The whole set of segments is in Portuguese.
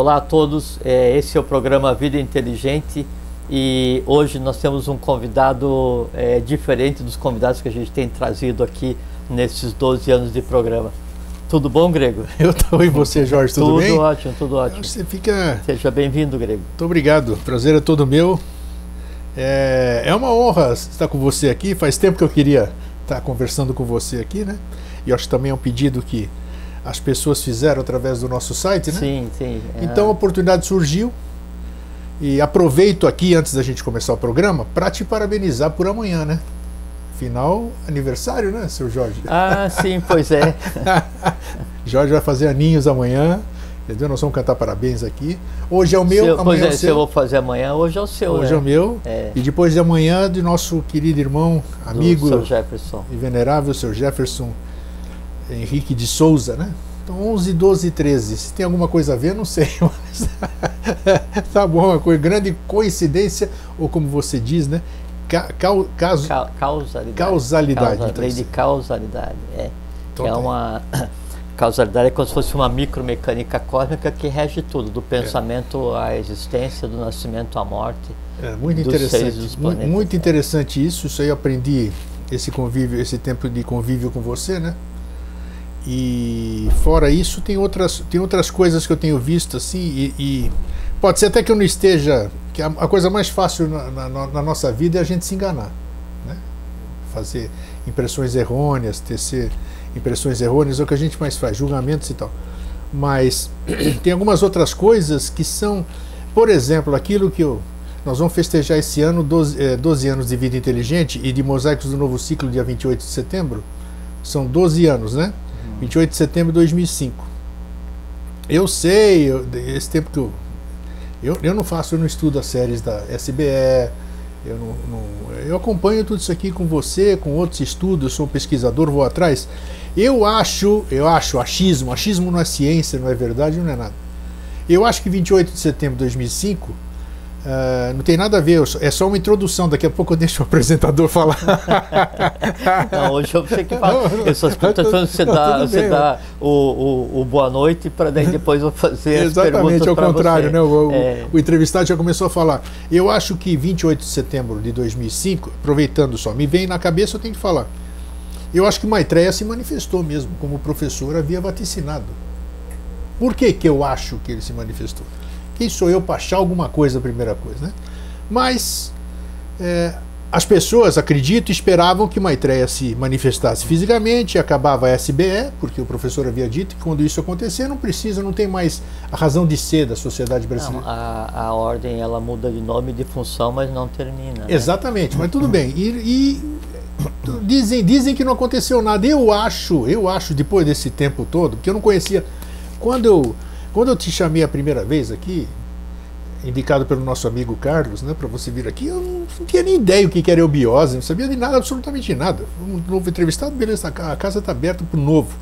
olá a todos. É, esse é o programa Vida Inteligente e hoje nós temos um convidado é, diferente dos convidados que a gente tem trazido aqui nesses 12 anos de programa. Tudo bom, Grego? Eu estou e você, Jorge, tudo, tudo bem? Tudo ótimo, tudo ótimo. Você fica... Seja bem-vindo, Grego. Muito obrigado, prazer é todo meu. É, é uma honra estar com você aqui, faz tempo que eu queria estar conversando com você aqui, né? E acho que também é um pedido que as pessoas fizeram através do nosso site, né? Sim, sim. É. Então a oportunidade surgiu e aproveito aqui, antes da gente começar o programa, para te parabenizar por amanhã, né? Final aniversário, né, seu Jorge? Ah, sim, pois é. Jorge vai fazer aninhos amanhã. Entendeu? Nós vamos cantar parabéns aqui. Hoje é o meu, seu, amanhã é, é o seu. Se eu vou fazer amanhã, hoje é o seu. Hoje né? é o meu. É. E depois de amanhã, de nosso querido irmão, amigo Do seu Jefferson. e venerável, seu Jefferson Henrique de Souza, né? Então 11, 12 e 13. Se tem alguma coisa a ver, não sei. Mas tá bom, uma coisa, grande coincidência, ou como você diz, né? Ca, caso, Ca causalidade. Causalidade. Causa, então, lei de causalidade. É, Então é tá. uma. Causalidade é como se fosse uma micromecânica cósmica que rege tudo, do pensamento à existência, do nascimento à morte. É muito interessante. planetas, muito é. interessante isso. Isso aí eu aprendi esse convívio, esse tempo de convívio com você, né? E fora isso, tem outras, tem outras coisas que eu tenho visto assim, e, e pode ser até que eu não esteja. que a, a coisa mais fácil na, na- na nossa vida é a gente se enganar. Né? Fazer impressões errôneas, tecer impressões errôneas, é o que a gente mais faz, julgamentos e tal. Mas tem algumas outras coisas que são, por exemplo, aquilo que eu, nós vamos festejar esse ano 12, eh, 12 anos de vida inteligente e de Mosaicos do Novo Ciclo, dia 28 de setembro. São 12 anos, né? 28 de setembro de 2005. Eu sei, eu- esse tempo que eu, eu. Eu não faço, eu não estudo as séries da SBE, eu, não, não- eu acompanho tudo isso aqui com você, com outros estudos, sou um pesquisador, vou atrás. Eu acho, eu acho, achismo, achismo não é ciência, não é verdade, não é nada. Eu acho que 28 de setembro de 2005 ah, não tem nada a ver, é só uma introdução. Daqui a pouco eu deixo o apresentador falar. Não, hoje eu sei que fala. Não, Eu só estou tentando você não, dar, você dar o, o, o boa noite para daí depois eu fazer Exatamente, ao contrário, você. né? O, o- É. o entrevistado já começou a falar. Eu acho que 28 de setembro de 2005, aproveitando só, me vem na cabeça, eu tenho que falar. Eu acho que Maitreya se manifestou mesmo, como o professor havia vaticinado. Por que, que eu acho que ele se manifestou? Quem sou eu para achar alguma coisa, a primeira coisa, né? Mas é, as pessoas, acredito, esperavam que Maitreya se manifestasse fisicamente, acabava a SBE, porque o professor havia dito que quando isso acontecer não precisa, não tem mais a razão de ser da sociedade Não, brasileira. a, a ordem ela muda de nome e de função, mas não termina. né? Exatamente, mas tudo bem. E, e dizem, dizem que não aconteceu nada. Eu acho, eu acho, depois desse tempo todo, porque eu não conhecia. Quando eu, quando eu te chamei a primeira vez aqui, indicado pelo nosso amigo Carlos, né, para você vir aqui, eu não, tinha nem ideia o que era eubiose, não sabia de nada, absolutamente nada. Um novo entrevistado, beleza, a ca- a casa está aberta para o novo.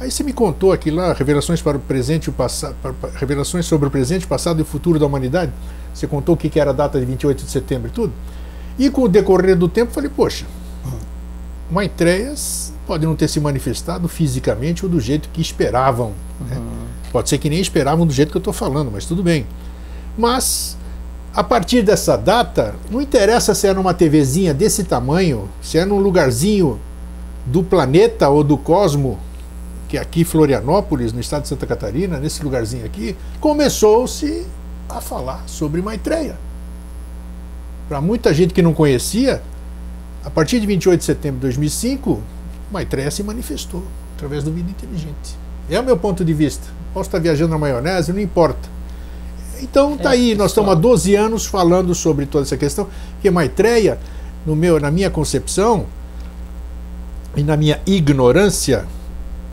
Aí você me contou aqui lá, revelações para o presente o passado, revelações sobre o presente, passado e futuro da humanidade. Você contou o que era a data de 28 de setembro e tudo. E com o decorrer do tempo, falei, poxa, Maitreias pode não ter se manifestado fisicamente ou do jeito que esperavam. né? Pode ser que nem esperavam do jeito que eu estou falando, mas tudo bem. Mas, a partir dessa data, não interessa se é numa TVzinha desse tamanho, se é num lugarzinho do planeta ou do cosmo, que é aqui Florianópolis, no estado de Santa Catarina, nesse lugarzinho aqui, começou-se a falar sobre Maitreya. Para muita gente que não conhecia, a partir de 28 de setembro de 2005, Maitreya se manifestou através do Vida Inteligente. É o meu ponto de vista. Posso estar viajando na maionese, não importa. Então tá É, aí, nós estamos há 12 anos falando sobre toda essa questão, que Maitreya, no meu, na minha concepção e na minha ignorância,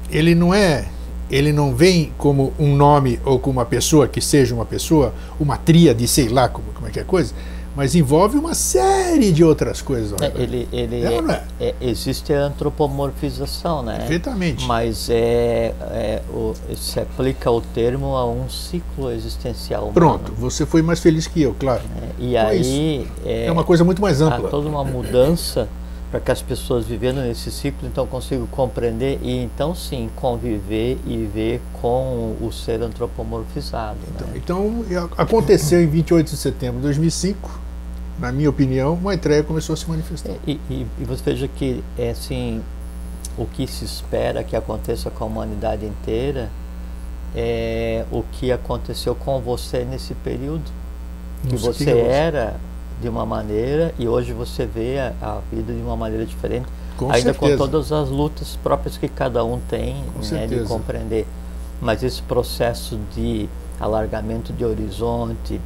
ele não é, ele não vem como um nome ou como uma pessoa que seja uma pessoa, uma tríade, sei lá como, como é que é a coisa, mas envolve uma série de outras coisas. É, ele, ele É não é? é- existe a antropomorfização, né? Perfeitamente. Mas é, é o, se aplica o termo a um ciclo existencial. humano, Pronto, você foi mais feliz que eu, claro. né? E Então é aí é, É uma coisa muito mais há ampla. toda uma mudança para que as pessoas vivendo nesse ciclo então consigam compreender e então sim conviver e ver com o ser antropomorfizado. Então, né? então aconteceu em 28 de setembro de 2005, na minha opinião, Maitreya começou a se manifestar. E, e, e você veja que é assim, o que se espera que aconteça com a humanidade inteira é o que aconteceu com você nesse período. Que você que era de uma maneira e hoje você vê a, a vida de uma maneira diferente, com ainda certeza. com todas as lutas próprias que cada um tem né, de compreender. Mas esse processo de alargamento de horizonte,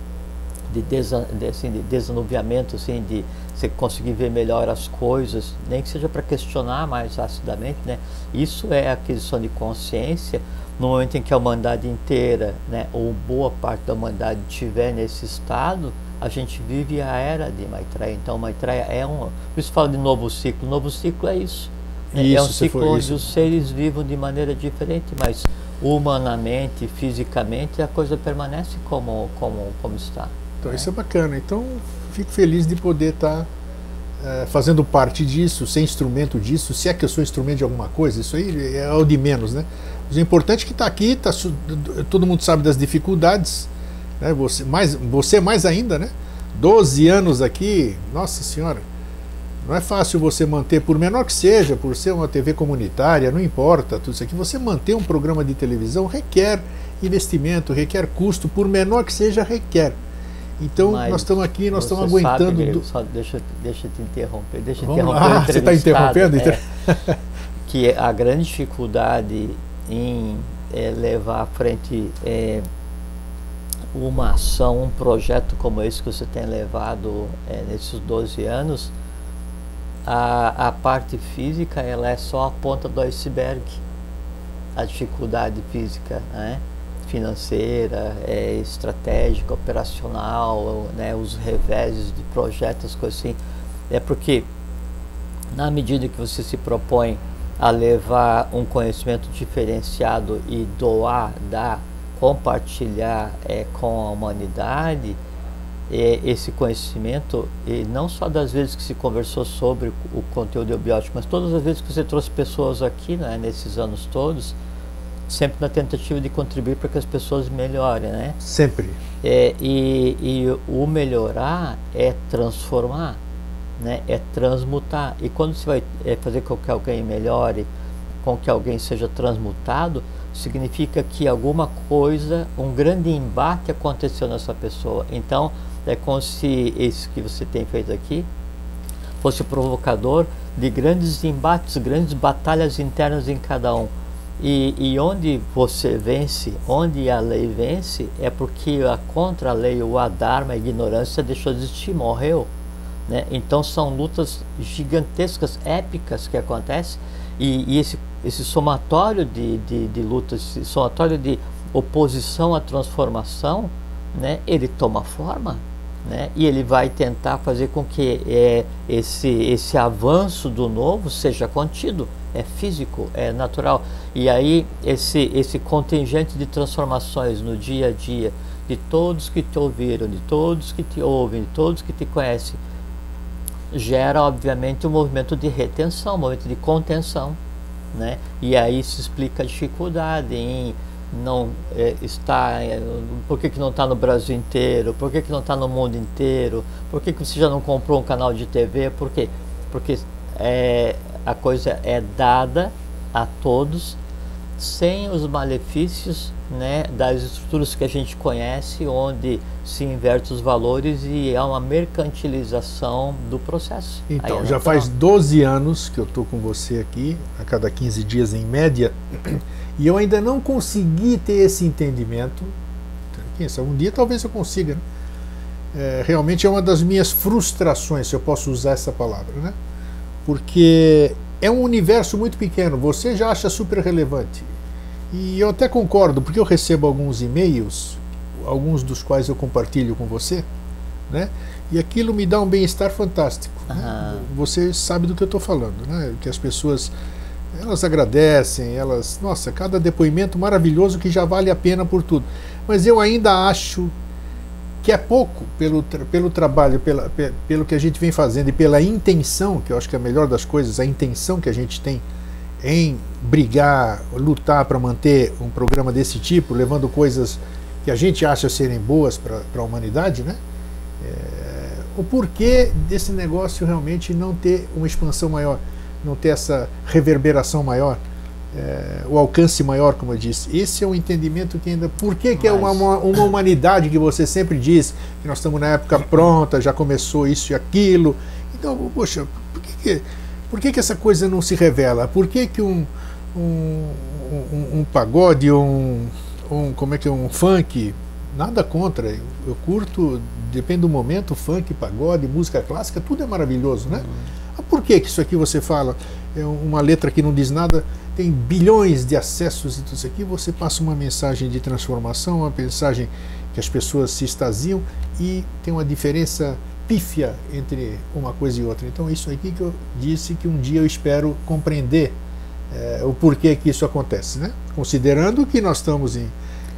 de, desa, de, assim, de desanuviamento, assim, de você conseguir ver melhor as coisas, nem que seja para questionar mais acidamente, né? Isso é aquisição de consciência no momento em que a humanidade inteira, né, ou boa parte da humanidade estiver nesse estado, a gente vive a era de Maitreya. Então, Maitreya é um. Por isso fala de novo ciclo. Novo ciclo é isso. Isso é um ciclo onde os seres vivam de maneira diferente, mas humanamente, fisicamente, a coisa permanece como, como, como está. Então, isso é bacana. Então, fico feliz de poder estar tá, é, fazendo parte disso, ser instrumento disso. Se é que eu sou instrumento de alguma coisa, isso aí é o de menos, né? Mas o importante é que está aqui, tá, todo mundo sabe das dificuldades, né? você, mais, você mais ainda, né? 12 anos aqui, nossa senhora, não é fácil você manter, por menor que seja, por ser uma TV comunitária, não importa, tudo isso aqui, você manter um programa de televisão requer investimento, requer custo, por menor que seja, requer. Então Mas nós estamos aqui, nós estamos aguentando. Sabe. Só deixa, deixa eu te interromper. Deixa Vamos interromper ah, você está interrompendo? É, que a grande dificuldade em é, levar à frente é, uma ação, um projeto como esse que você tem levado é, nesses 12 anos, a, a parte física ela é só a ponta do iceberg. A dificuldade física, né? Financeira, é, estratégica, operacional, né, os reveses de projetos, coisas assim. É porque, na medida que você se propõe a levar um conhecimento diferenciado e doar, dar, compartilhar é, com a humanidade, é, esse conhecimento, e não só das vezes que se conversou sobre o conteúdo biótico, mas todas as vezes que você trouxe pessoas aqui, né, nesses anos todos, sempre na tentativa de contribuir para que as pessoas melhorem, né? Sempre. É, e, e o melhorar é transformar, né? É transmutar. E quando você vai é, fazer com que alguém melhore, com que alguém seja transmutado, significa que alguma coisa, um grande embate aconteceu nessa pessoa. Então, é como se isso que você tem feito aqui fosse provocador de grandes embates, grandes batalhas internas em cada um. E, e, onde você vence, onde a lei vence, é porque a contra a lei, o adharma, a ignorância deixou de existir, morreu. Né? Então são lutas gigantescas, épicas que acontecem, e, e esse, esse somatório de, de, de lutas, esse somatório de oposição à transformação, né, ele toma forma. Né? E ele vai tentar fazer com que é, esse, esse avanço do novo seja contido é físico, é natural. E aí esse, esse contingente de transformações no dia a dia, de todos que te ouviram, de todos que te ouvem, de todos que te conhecem, gera obviamente um movimento de retenção, um movimento de contenção. Né? E aí se explica a dificuldade em não é, estar, é, por que, que não está no Brasil inteiro, por que, que não está no mundo inteiro, por que, que você já não comprou um canal de TV, por quê? Porque é, a coisa é dada a todos sem os malefícios né, das estruturas que a gente conhece, onde se inverte os valores e há uma mercantilização do processo. Então, já faz 12 anos que eu estou com você aqui, a cada 15 dias em média, e eu ainda não consegui ter esse entendimento. Um dia talvez eu consiga. Né? É, realmente é uma das minhas frustrações, se eu posso usar essa palavra. Né? Porque é um universo muito pequeno, você já acha super relevante. E eu até concordo, porque eu recebo alguns e-mails, alguns dos quais eu compartilho com você, né? E aquilo me dá um bem-estar fantástico. Né? Você sabe do que eu estou falando, né? Que as pessoas elas agradecem, elas, nossa, cada depoimento maravilhoso que já vale a pena por tudo. Mas eu ainda acho que é pouco pelo, pelo trabalho, pela, pelo que a gente vem fazendo e pela intenção, que eu acho que é a melhor das coisas, a intenção que a gente tem em brigar, lutar para manter um programa desse tipo, levando coisas que a gente acha serem boas para a humanidade, né? É, o porquê desse negócio realmente não ter uma expansão maior, não ter essa reverberação maior é, o alcance maior, como eu disse. Esse é um entendimento que ainda. Por que, que é uma, uma humanidade que você sempre diz que nós estamos na época pronta, já começou isso e aquilo. Então, poxa, por que, que, por que, que essa coisa não se revela? Por que, que um, um, um, um pagode, um, um. Como é que é? Um funk. Nada contra, eu, eu curto, depende do momento, funk, pagode, música clássica, tudo é maravilhoso, né? Uhum. Por que, que isso aqui você fala? É uma letra que não diz nada, tem bilhões de acessos e tudo isso aqui, você passa uma mensagem de transformação, uma mensagem que as pessoas se extasiam e tem uma diferença pífia entre uma coisa e outra. Então, isso aqui que eu disse que um dia eu espero compreender é, o porquê que isso acontece, né? Considerando que nós estamos em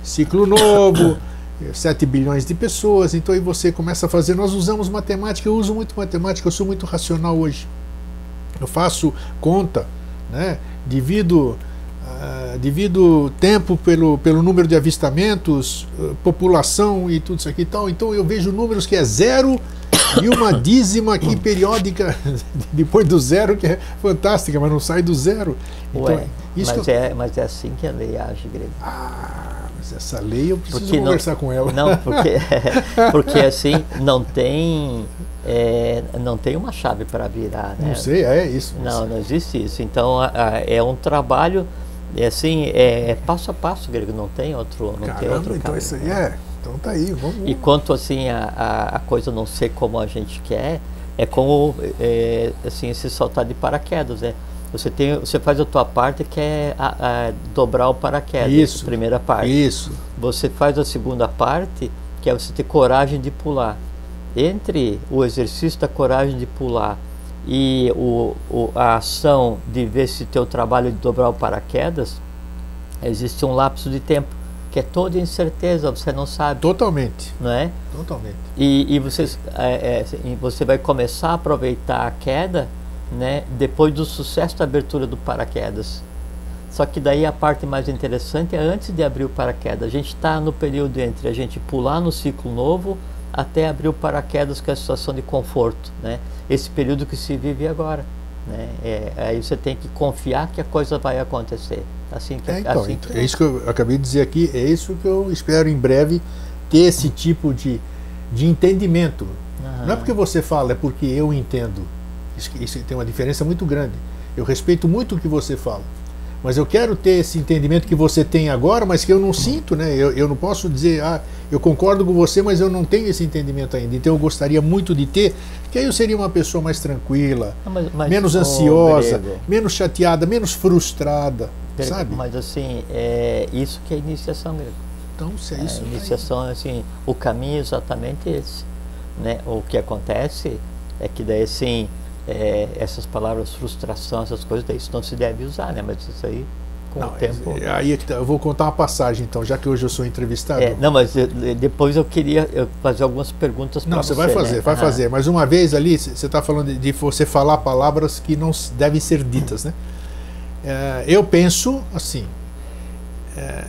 ciclo novo, 7 bilhões de pessoas, então aí você começa a fazer. Nós usamos matemática, eu uso muito matemática, eu sou muito racional hoje. Eu faço conta, né? divido, uh, divido tempo pelo, pelo número de avistamentos, uh, população e tudo isso aqui e tal. Então eu vejo números que é zero e uma dízima aqui periódica depois do zero, que é fantástica, mas não sai do zero. Então, Ué, isso mas, eu... é, mas é assim que a lei age, Grego. Ah, mas essa lei eu preciso porque conversar não, com ela. Não, porque, porque assim, não tem é, não tem uma chave para virar. Né? Não sei, é isso. Não, não existe isso. Então a, a, é um trabalho, é assim, é, é, passo a passo, Grego, não tem outro, não Caramba, tem outro então caminho. isso aí é. Então tá aí, vamos. E quanto assim a, a, coisa não ser como a gente quer, é como é, assim se saltar de paraquedas, né? Você tem, você faz a tua parte que é a, a dobrar o paraquedas, isso, primeira parte. Isso. Você faz a segunda parte, que é você ter coragem de pular entre o exercício da coragem de pular e o, o, a ação de ver se teu trabalho de dobrar o paraquedas, existe um lapso de tempo que é toda incerteza, você não sabe. Totalmente. Não é? Totalmente. E, e você, é, é, você vai começar a aproveitar a queda né, depois do sucesso da abertura do paraquedas. Só que daí a parte mais interessante é antes de abrir o paraquedas. A gente está no período entre a gente pular no ciclo novo até abrir o paraquedas com é a situação de conforto, né? Esse período que se vive agora, né? É, aí você tem que confiar que a coisa vai acontecer. Assim que, é, então, assim então, que... é isso que eu acabei de dizer aqui, é isso que eu espero em breve ter esse tipo de, de entendimento. Uhum. Não é porque você fala, é porque eu entendo. Isso, isso tem uma diferença muito grande. Eu respeito muito o que você fala mas eu quero ter esse entendimento que você tem agora, mas que eu não sinto, né? Eu, eu não posso dizer, ah, eu concordo com você, mas eu não tenho esse entendimento ainda. Então eu gostaria muito de ter, que aí eu seria uma pessoa mais tranquila, ah, mas, mas, menos ansiosa, menos chateada, menos frustrada, grego, sabe? Mas assim, é isso que é iniciação, grego. Então, se é isso. É, iniciação, aí. assim, o caminho é exatamente esse, né? O que acontece é que daí assim é, essas palavras frustração, essas coisas, daí isso não se deve usar, né? Mas isso aí com não, o tempo. É, aí é tá, eu vou contar uma passagem, então, já que hoje eu sou entrevistado. É, não, mas depois eu queria fazer algumas perguntas para você. Não, você vai fazer, né? vai fazer. Mas uma vez ali, você está falando de, de, você falar palavras que não devem ser ditas, né? É, eu penso assim. É,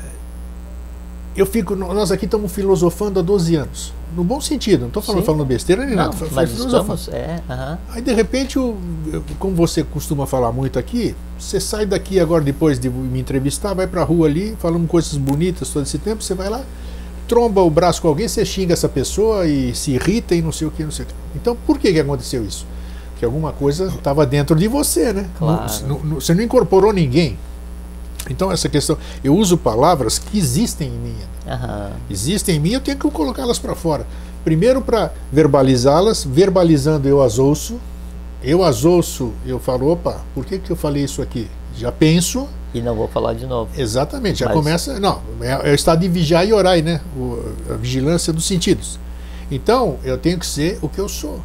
eu fico, nós aqui estamos filosofando há 12 anos no bom sentido, não estou falando, falando besteira nem não, nada. Mas estamos, é, uh -huh. Aí de repente, eu, eu, como você costuma falar muito aqui, você sai daqui agora depois de me entrevistar, vai para a rua ali, falando coisas bonitas todo esse tempo, você vai lá, tromba o braço com alguém, você xinga essa pessoa e se irrita e não sei o que, não sei o que. Então por que, que aconteceu isso? Que alguma coisa estava dentro de você, né? Claro. Não, não, você não incorporou ninguém. Então essa questão, eu uso palavras que existem em mim. Uhum. Existem em mim, eu tenho que colocá-las para fora. Primeiro para verbalizá-las, verbalizando eu as ouço. Eu as ouço, eu falo, opa, por que, que eu falei isso aqui? Já penso. E não vou falar de novo. Exatamente, já Mas... começa. Não, é, é o estado de vigiar e orar, né? O, a vigilância dos sentidos. Então, eu tenho que ser o que eu sou.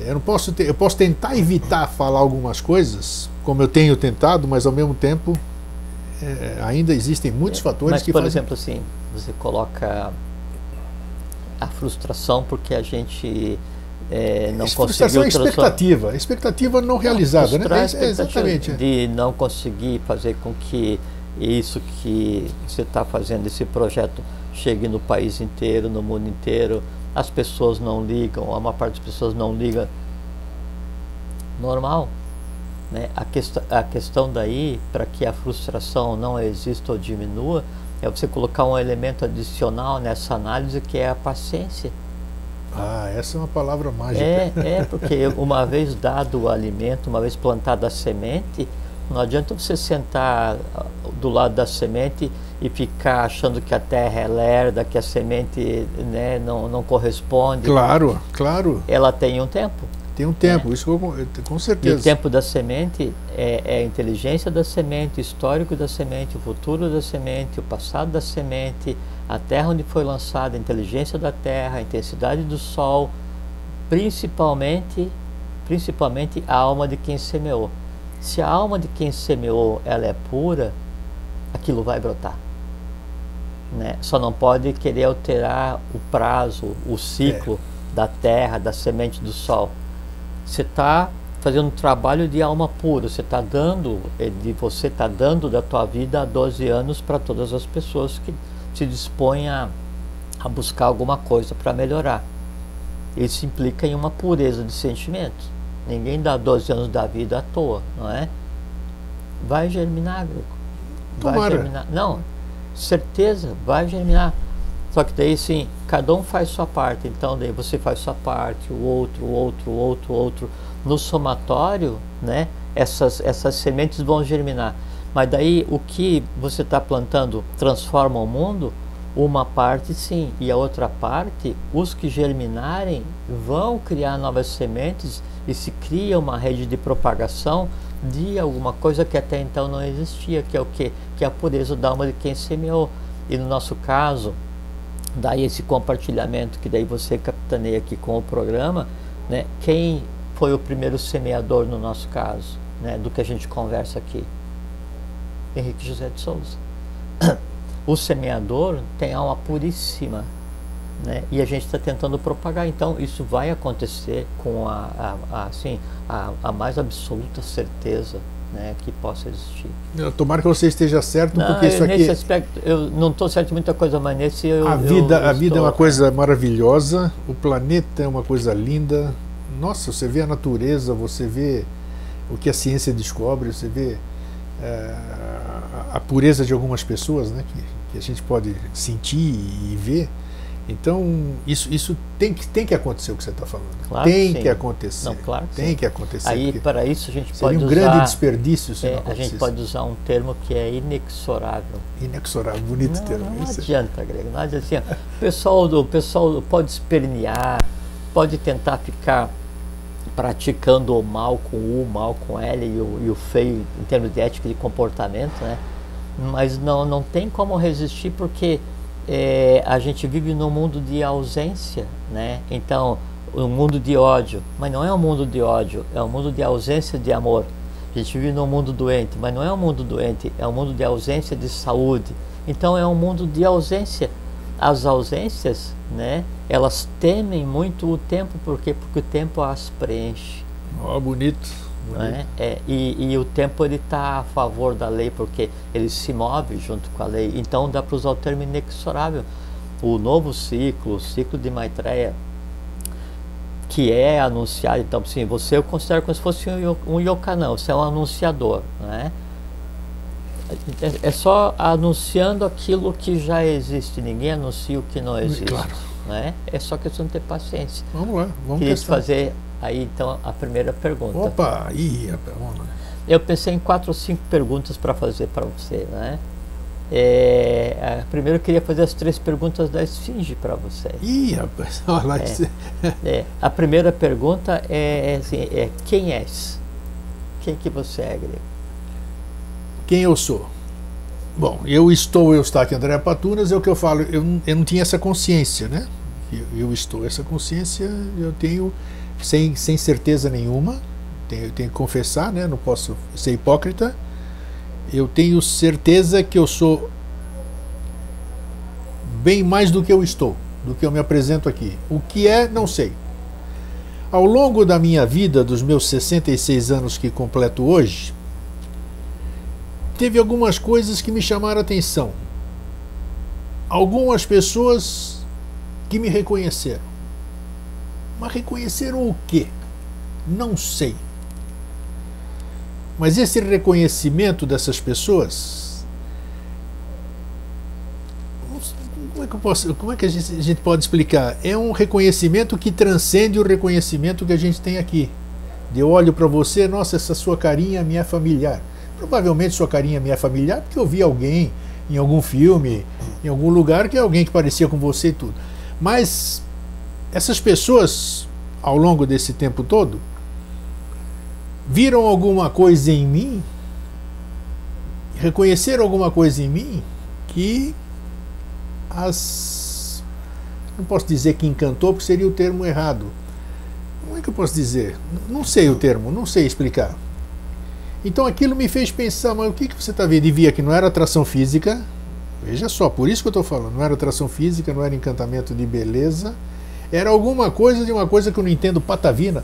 Eu não posso ter, eu posso tentar evitar falar algumas coisas, como eu tenho tentado, mas ao mesmo tempo é, ainda existem muitos fatores Mas, que por fazem... exemplo, assim, você coloca a frustração porque a gente é, não frustração conseguiu é expectativa, expectativa não realizada, né? É, exatamente. De não conseguir fazer com que isso que você está fazendo, esse projeto, chegue no país inteiro, no mundo inteiro. As pessoas não ligam, a maior parte das pessoas não liga. Normal. Né? A, quest a questão daí, para que a frustração não exista ou diminua, é você colocar um elemento adicional nessa análise que é a paciência. Ah, essa é uma palavra mágica. É, é porque uma vez dado o alimento, uma vez plantada a semente, não adianta você sentar ah, do lado da semente e ficar achando que a terra é lerda, que a semente né, não, não corresponde. Claro, claro. Ela tem um tempo. Tem um tempo, é. isso com certeza. E o tempo da semente é, é, a inteligência da semente, o histórico da semente, o futuro da semente, o passado da semente, a terra onde foi lançada, a inteligência da terra, a intensidade do sol, principalmente, principalmente a alma de quem semeou. Se a alma de quem semeou ela é pura, aquilo vai brotar. Né? Só não pode querer alterar o prazo, o ciclo é. da terra, da semente do sol você está fazendo um trabalho de alma pura, você está dando, é, de você está dando da tua vida há 12 anos para todas as pessoas que se dispõem a, a buscar alguma coisa para melhorar. Isso implica em uma pureza de sentimentos. Ninguém dá 12 anos da vida à toa, não é? Vai germinar, Greco. Vai Tomara. germinar. Não, certeza, vai germinar. Só que daí sim, cada um faz sua parte. Então daí você faz sua parte, o outro, o outro, o outro, o outro. No somatório, né, essas, essas sementes vão germinar. Mas daí o que você está plantando transforma o mundo? Uma parte sim, e a outra parte, os que germinarem vão criar novas sementes e se cria uma rede de propagação de alguma coisa que até então não existia, que é o que? Que é a pureza da alma de quem semeou. E no nosso caso, daí esse compartilhamento que daí você capitaneia aqui com o programa, né? Quem foi o primeiro semeador no nosso caso, né? Do que a gente conversa aqui? Henrique José de Souza. O semeador tem alma puríssima, né? E a gente está tentando propagar. Então isso vai acontecer com a, a, a assim a, a mais absoluta certeza né, que possa existir. Tomara que você esteja certo, não, porque isso aqui. Nesse aspecto, eu não estou certo em muita coisa, mas nesse eu. A vida, eu a vida é uma coisa maravilhosa, o planeta é uma coisa linda. Nossa, você vê a natureza, você vê o que a ciência descobre, você vê é, a pureza de algumas pessoas, né, que, que a gente pode sentir e ver. Então, isso, isso tem, que, tem que acontecer o que você está falando. Claro tem que, que acontecer. Não, claro tem sim. que acontecer. Aí, para isso, a gente pode um usar... grande desperdício se é, não A gente pode usar um termo que é inexorável. Inexorável, bonito não, termo. Não adianta, Grego. Não adianta assim, o, pessoal, o pessoal pode espernear, pode tentar ficar praticando o mal com o mal com L e o, e o feio em termos de ética e de comportamento, né? Mas não, não tem como resistir porque é, a gente vive num mundo de ausência, né? Então, um mundo de ódio, mas não é um mundo de ódio, é um mundo de ausência de amor. A gente vive num mundo doente, mas não é um mundo doente, é um mundo de ausência de saúde. Então, é um mundo de ausência. As ausências, né? Elas temem muito o tempo, por quê? Porque o tempo as preenche. Ó, oh, bonito. É? É, e, e, o tempo ele está a favor da lei porque ele se move junto com a lei. Então dá para usar o termo inexorável. O novo ciclo, o ciclo de Maitreya, que é anunciado. Então, sim, você eu considero como se fosse um, um yokanão, você é um anunciador. Né? É, é só anunciando aquilo que já existe, ninguém anuncia o que não existe. Claro. Né? É só questão de ter paciência. Vamos lá, vamos fazer Aí então a primeira pergunta. Opa, vamos lá. Eu pensei em quatro ou cinco perguntas para fazer para você, né? É, primeiro eu queria fazer as três perguntas da esfinge para você. Ih, rapaz, olha lá. É, é, a primeira pergunta é, assim, é quem és? Quem que você é, Grego? Quem eu sou? Bom, eu estou Eustáquio André Patunas, é o que eu falo, eu, eu não tinha essa consciência, né? Eu, eu estou, essa consciência eu tenho sem, sem certeza nenhuma, tenho, tenho que confessar, né? não posso ser hipócrita. Eu tenho certeza que eu sou bem mais do que eu estou. do que eu me apresento aqui. O que é, não sei. Ao longo da minha vida, dos meus 66 anos que completo hoje, teve algumas coisas que me chamaram a atenção. Algumas pessoas que me reconheceram. Mas reconheceram o quê? Não sei. Mas esse reconhecimento dessas pessoas. Como é que, posso, como é que a, gente, a gente pode explicar? É um reconhecimento que transcende o reconhecimento que a gente tem aqui. Eu olho para você, nossa, essa sua carinha me é familiar. Provavelmente sua carinha me é familiar porque eu vi alguém em algum filme, em algum lugar, que é alguém que parecia com você e tudo. Mas essas pessoas, ao longo desse tempo todo, viram alguma coisa em mim, reconheceram alguma coisa em mim que as. Não posso dizer que encantou, porque seria o termo errado. Como é que eu posso dizer? Não sei o termo, não sei explicar. Então aquilo me fez pensar, mas o que, que você está vendo? E via que não era atração física. Veja só, por isso que eu estou falando. Não era atração física, não era encantamento de beleza. Era alguma coisa de uma coisa que eu não entendo patavina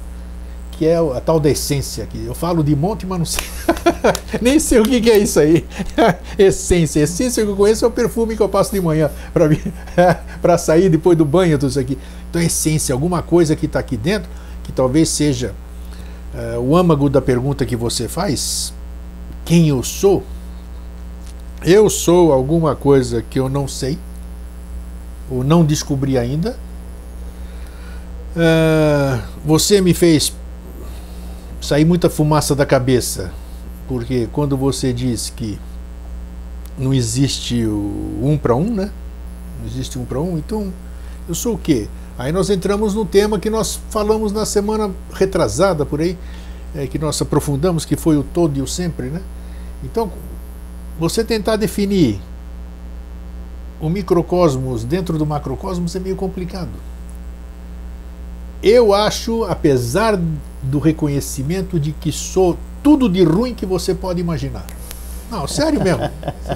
que é a tal da essência aqui. Eu falo de monte, mas não sei. Nem sei o que, que é isso aí. essência. Essência que eu conheço é o perfume que eu passo de manhã para sair depois do banho, tudo isso aqui. Então, essência, alguma coisa que está aqui dentro, que talvez seja uh, o âmago da pergunta que você faz: quem eu sou? Eu sou alguma coisa que eu não sei, ou não descobri ainda. Uh, você me fez sair muita fumaça da cabeça, porque quando você diz que não existe o um para um, né? Não existe um para um, então eu sou o quê? Aí nós entramos no tema que nós falamos na semana retrasada por aí, é, que nós aprofundamos, que foi o todo e o sempre, né? Então, você tentar definir o microcosmos dentro do macrocosmos é meio complicado. Eu acho, apesar do reconhecimento de que sou tudo de ruim que você pode imaginar. Não, sério mesmo.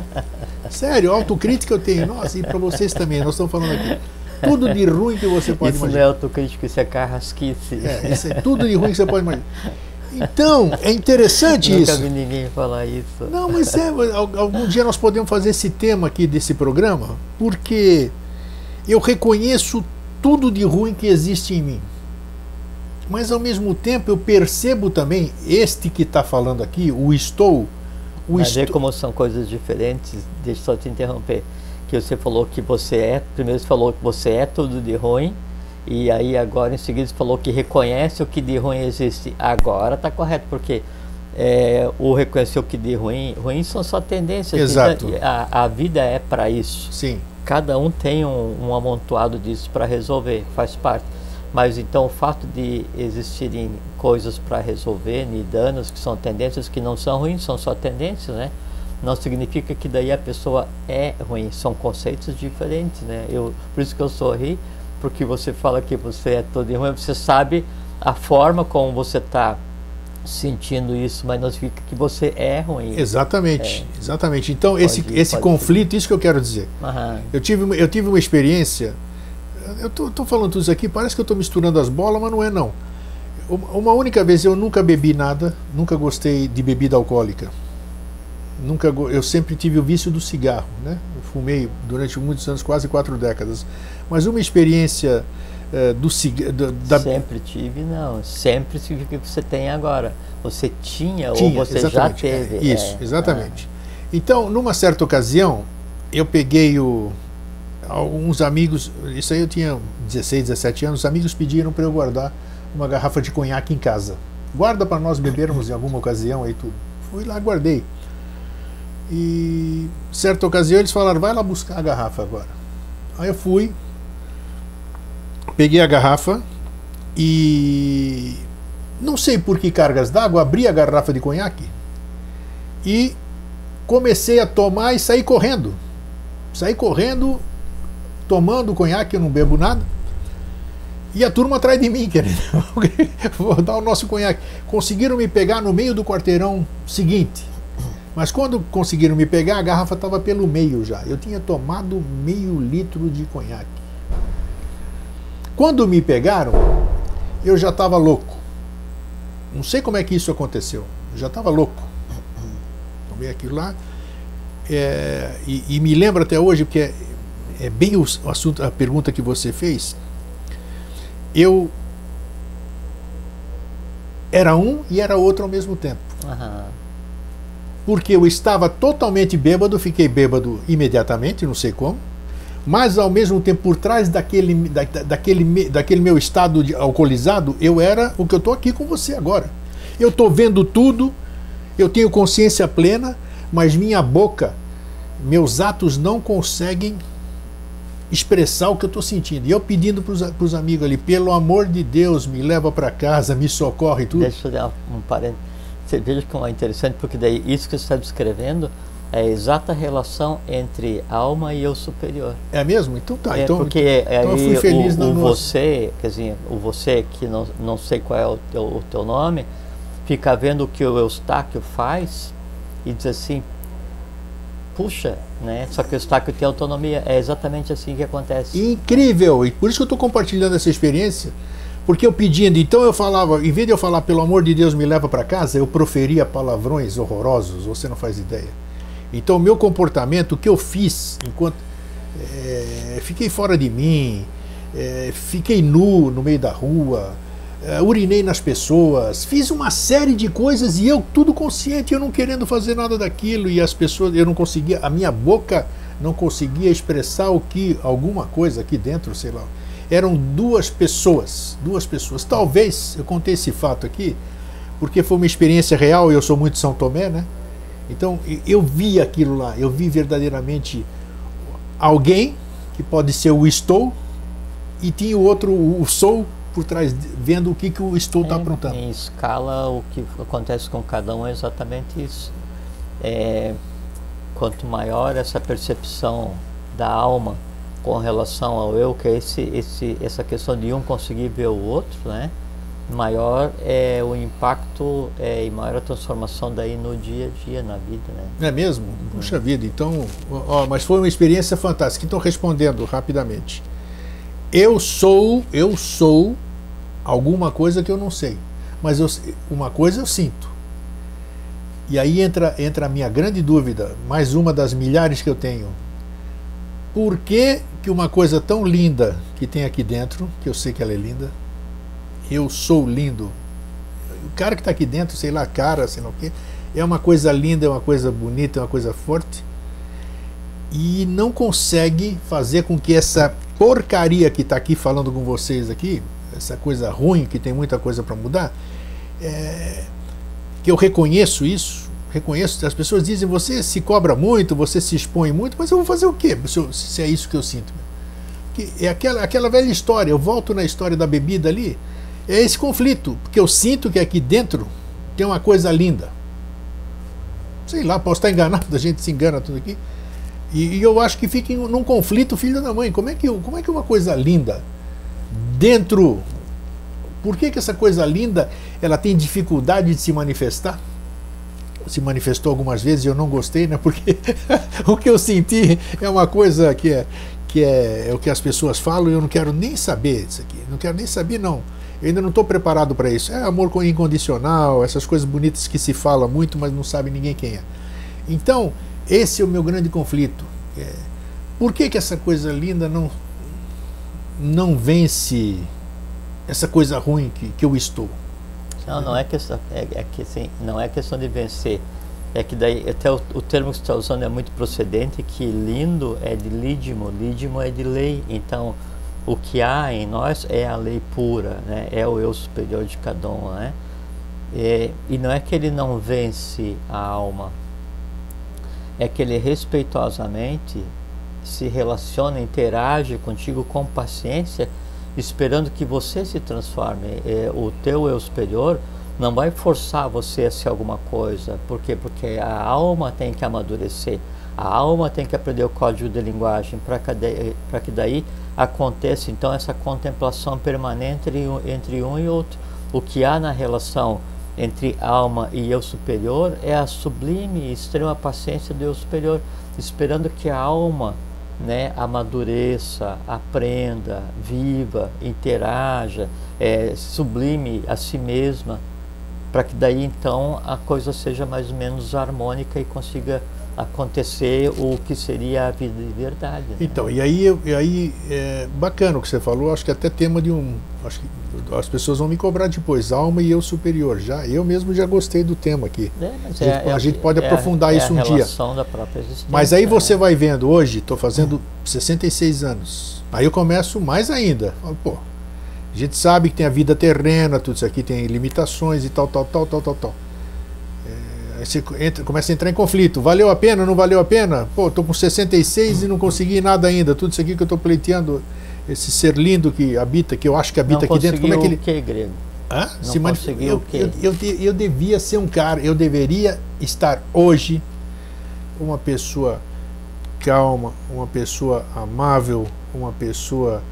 Sério, autocrítica eu tenho. Nossa, e para vocês também, nós estamos falando aqui. Tudo de ruim que você pode isso imaginar. Isso não é autocrítica, isso é carrasquice. É, isso é tudo de ruim que você pode imaginar. Então, é interessante Nunca isso. Nunca vi ninguém falar isso. Não, mas é, algum dia nós podemos fazer esse tema aqui desse programa, porque eu reconheço tudo de ruim que existe em mim mas ao mesmo tempo eu percebo também este que está falando aqui, o estou. O mas estou... ver como são coisas diferentes, deixa eu só te interromper. Que você falou que você é, primeiro você falou que você é tudo de ruim, e aí agora em seguida você falou que reconhece o que de ruim existe. Agora está correto, porque é, o reconhecer o que de ruim, ruim são só tendências. Exato. A, a vida é para isso. Sim. Cada um tem um, um amontoado disso para resolver, faz parte. Mas então o fato de existirem coisas para resolver, e danos que são tendências que não são ruins, são só tendências, né? Não significa que daí a pessoa é ruim, são conceitos diferentes, né? Eu, por isso que eu sorri, porque você fala que você é todo ruim, você sabe a forma como você está sentindo isso, mas não significa que você é ruim. Exatamente, é. exatamente. Então pode, esse, esse conflito, ser. isso que eu quero dizer. Aham. Eu tive, eu tive uma experiência eu estou falando tudo isso aqui, parece que eu estou misturando as bolas, mas não é não. Uma única vez eu nunca bebi nada, nunca gostei de bebida alcoólica. Nunca, eu sempre tive o vício do cigarro, né? Eu fumei durante muitos anos, quase quatro décadas. Mas uma experiência uh, do cigarro. Da... Sempre tive, não. Sempre significa que você tem agora. Você tinha, tinha ou você já teve. É, isso, é, exatamente. Então, numa certa ocasião, eu peguei o, alguns amigos, isso aí eu tinha 16, 17 anos, os amigos pediram para eu guardar uma garrafa de conhaque em casa. Guarda para nós bebermos em alguma ocasião aí tudo. Fui lá, guardei. E certa ocasião eles falaram: "Vai lá buscar a garrafa agora". Aí eu fui, peguei a garrafa e não sei por que cargas d'água, abri a garrafa de conhaque e comecei a tomar e saí correndo. Saí correndo tomando conhaque, eu não bebo nada. E a turma atrás de mim, querendo. Vou dar o nosso conhaque. Conseguiram me pegar no meio do quarteirão seguinte. Mas quando conseguiram me pegar, a garrafa estava pelo meio já. Eu tinha tomado meio litro de conhaque. Quando me pegaram, eu já estava louco. Não sei como é que isso aconteceu. Eu já estava louco. Tomei aquilo lá. É, e, e, me lembro até hoje, porque é, bem o assunto, a pergunta que você fez. Eu era um e era outro ao mesmo tempo. Uhum. Porque eu estava totalmente bêbado, fiquei bêbado imediatamente, não sei como, mas ao mesmo tempo, por trás daquele, da, daquele, daquele meu estado de alcoolizado, eu era o que eu estou aqui com você agora. Eu estou vendo tudo, eu tenho consciência plena, mas minha boca, meus atos não conseguem expressar o que eu estou sentindo. E eu pedindo para os amigos ali, pelo amor de Deus, me leva para casa, me socorre e tudo. Deixa eu dar um parênteses. Você veja como é interessante, porque daí isso que você está descrevendo é a exata relação entre alma e eu superior. É mesmo? Então tá. É então, porque então eu fui feliz o, o você, quer dizer, o você que não, não sei qual é o teu, o teu nome, fica vendo o que o Eustáquio faz e diz assim, puxa, né? Só que o Eustáquio tem autonomia. É exatamente assim que acontece. Incrível! E por isso que eu estou compartilhando essa experiência. Porque eu pedindo, então eu falava, em vez de eu falar, pelo amor de Deus, me leva para casa, eu proferia palavrões horrorosos, você não faz ideia. Então, o meu comportamento, o que eu fiz enquanto. É, fiquei fora de mim, é, fiquei nu no meio da rua, é, urinei nas pessoas, fiz uma série de coisas e eu tudo consciente, eu não querendo fazer nada daquilo e as pessoas, eu não conseguia, a minha boca não conseguia expressar o que, alguma coisa aqui dentro, sei lá. Eram duas pessoas, duas pessoas. Talvez, eu contei esse fato aqui, porque foi uma experiência real, eu sou muito São Tomé, né? Então eu vi aquilo lá, eu vi verdadeiramente alguém que pode ser o estou e tinha o outro, o sou, por trás, vendo o que, que o estou está aprontando. Em escala, o que acontece com cada um é exatamente isso. É, quanto maior essa percepção da alma com relação ao eu, que é esse, esse, essa questão de um conseguir ver o outro, né? maior é o impacto é, e maior a transformação daí no dia a dia, na vida. Né? É mesmo? Puxa vida, então. Ó, mas foi uma experiência fantástica. Então, respondendo rapidamente eu sou, eu sou alguma coisa que eu não sei. Mas eu, uma coisa eu sinto. E aí entra, entra a minha grande dúvida, mais uma das milhares que eu tenho. Por que, que uma coisa tão linda que tem aqui dentro, que eu sei que ela é linda, eu sou lindo. O cara que está aqui dentro, sei lá, cara, sei lá o quê, é uma coisa linda, é uma coisa bonita, é uma coisa forte. E não consegue fazer com que essa porcaria que está aqui falando com vocês aqui, essa coisa ruim que tem muita coisa para mudar, é, que eu reconheço isso, reconheço, as pessoas dizem, você se cobra muito, você se expõe muito, mas eu vou fazer o quê se, se é isso que eu sinto? Que é aquela, aquela velha história, eu volto na história da bebida ali, é esse conflito, porque eu sinto que aqui dentro tem uma coisa linda. Sei lá, posso estar enganado, a gente se engana tudo aqui. E, e eu acho que fica em, num conflito filho da mãe. Como é que, como é que uma coisa linda dentro. Por que, que essa coisa linda ela tem dificuldade de se manifestar? Se manifestou algumas vezes e eu não gostei, né? Porque o que eu senti é uma coisa que é, que é, é o que as pessoas falam e eu não quero nem saber disso aqui. Não quero nem saber, não. Eu ainda não estou preparado para isso. É amor incondicional, essas coisas bonitas que se fala muito, mas não sabe ninguém quem é. Então, esse é o meu grande conflito. É, por que, que essa coisa linda não, não vence essa coisa ruim que, que eu estou? Não, não é questão, é, é que assim, não é questão de vencer. É que daí até o, o termo que você está usando é muito procedente, que lindo é de lídimo, lídimo é de lei. Então, o que há em nós é a lei pura, né? é o eu superior de cada um. Né? É, e não é que ele não vence a alma, é que ele respeitosamente se relaciona, interage contigo com paciência, esperando que você se transforme. É, o teu eu superior não vai forçar você a ser alguma coisa. Por quê? Porque a alma tem que amadurecer. A alma tem que aprender o código de linguagem para que daí aconteça então essa contemplação permanente entre um e outro. O que há na relação entre alma e eu superior é a sublime e extrema paciência do eu superior, esperando que a alma né, amadureça, aprenda, viva, interaja, é, sublime a si mesma, para que daí então a coisa seja mais ou menos harmônica e consiga acontecer o que seria a vida de verdade. Né? Então, e aí, e aí é bacana o que você falou, acho que até tema de um. Acho que as pessoas vão me cobrar depois, alma e eu superior. Já, eu mesmo já gostei do tema aqui. É, a, gente, é, a, gente, pode é aprofundar isso um dia. Mas aí você né? vai vendo, hoje estou fazendo 66 anos. Aí eu começo mais ainda. Falo, pô, a gente sabe que tem a vida terrena, tudo isso aqui tem limitações e tal, tal, tal, tal, tal, tal. Você entra, começa a entrar em conflito. Valeu a pena, não valeu a pena? Pô, tô com 66 e não consegui nada ainda. Tudo isso aqui que eu tô pleiteando, esse ser lindo que habita, que eu acho que habita não aqui dentro, como é que ele. O que, grego? Hã? Não Se conseguiu eu, o quê? Eu, eu, eu devia ser um cara, eu deveria estar hoje uma pessoa calma, uma pessoa amável, uma pessoa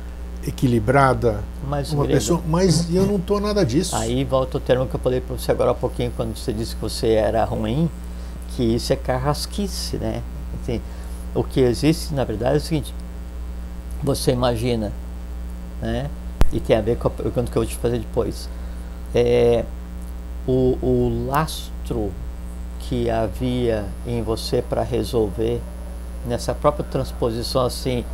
equilibrada, mas, uma pessoa, mas eu não estou nada disso. Aí volta o termo que eu falei para você agora há pouquinho, quando você disse que você era ruim, que isso é carrasquice, né? Assim, o que existe, na verdade, é o seguinte, você imagina, né? E tem a ver com a pergunta que eu vou te fazer depois. É, o, o lastro que havia em você para resolver nessa própria transposição assim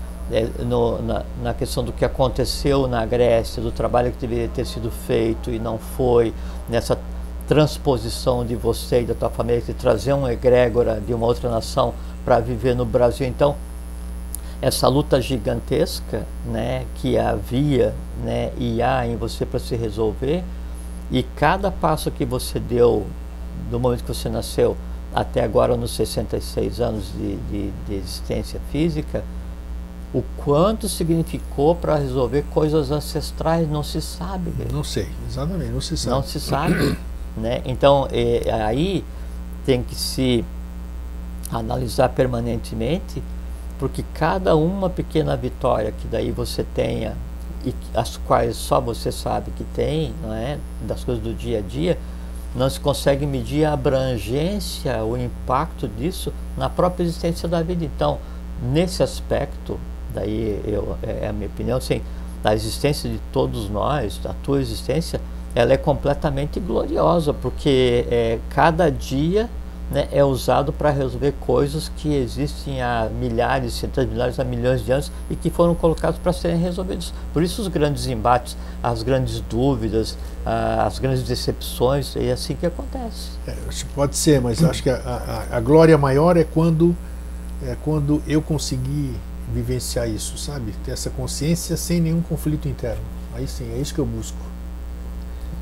no, na, na, questão do que aconteceu na Grécia, do trabalho que deveria ter sido feito e não foi, nessa transposição de você e da tua família, de trazer uma egrégora de uma outra nação para viver no Brasil. Então, essa luta gigantesca né, que havia né, e há em você para se resolver, e cada passo que você deu do momento que você nasceu até agora, nos 66 anos de, de, de existência física, o quanto significou para resolver coisas ancestrais não se sabe. Não sei, exatamente, não se sabe. Não se sabe. né? Então, é, aí tem que se analisar permanentemente, porque cada uma pequena vitória que daí você tenha, e as quais só você sabe que tem, não é? das coisas do dia a dia, não se consegue medir a abrangência, o impacto disso na própria existência da vida. Então, nesse aspecto, daí eu, é, é a minha opinião, sim, a existência de todos nós, a tua existência, ela é completamente gloriosa, porque é, cada dia né, é usado para resolver coisas que existem há milhares, centenas de milhares, há milhões de anos e que foram colocados para serem resolvidos. Por isso os grandes embates, as grandes dúvidas, as grandes decepções, é assim que acontece. É, pode ser, mas acho que a, a, a glória maior é quando, é quando eu consegui vivenciar isso, sabe? Ter essa consciência sem nenhum conflito interno. Aí sim, é isso que eu busco.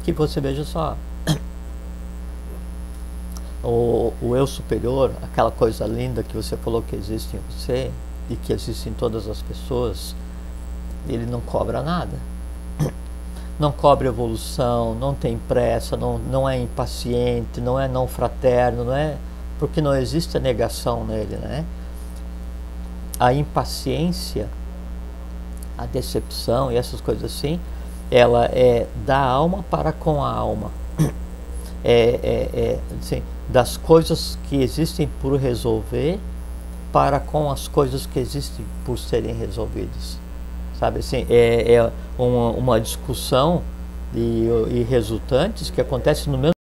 Que você veja só. O, o eu superior, aquela coisa linda que você falou que existe em você e que existe em todas as pessoas, ele não cobra nada. Não cobra evolução, não tem pressa, não, não é impaciente, não é não fraterno, não é porque não existe a negação nele, né? A impaciência, a decepção e essas coisas assim, ela é da alma para com a alma. É, é, é assim, das coisas que existem por resolver para com as coisas que existem por serem resolvidas. Sabe assim, é, é uma, uma discussão e, e resultantes que acontece no mesmo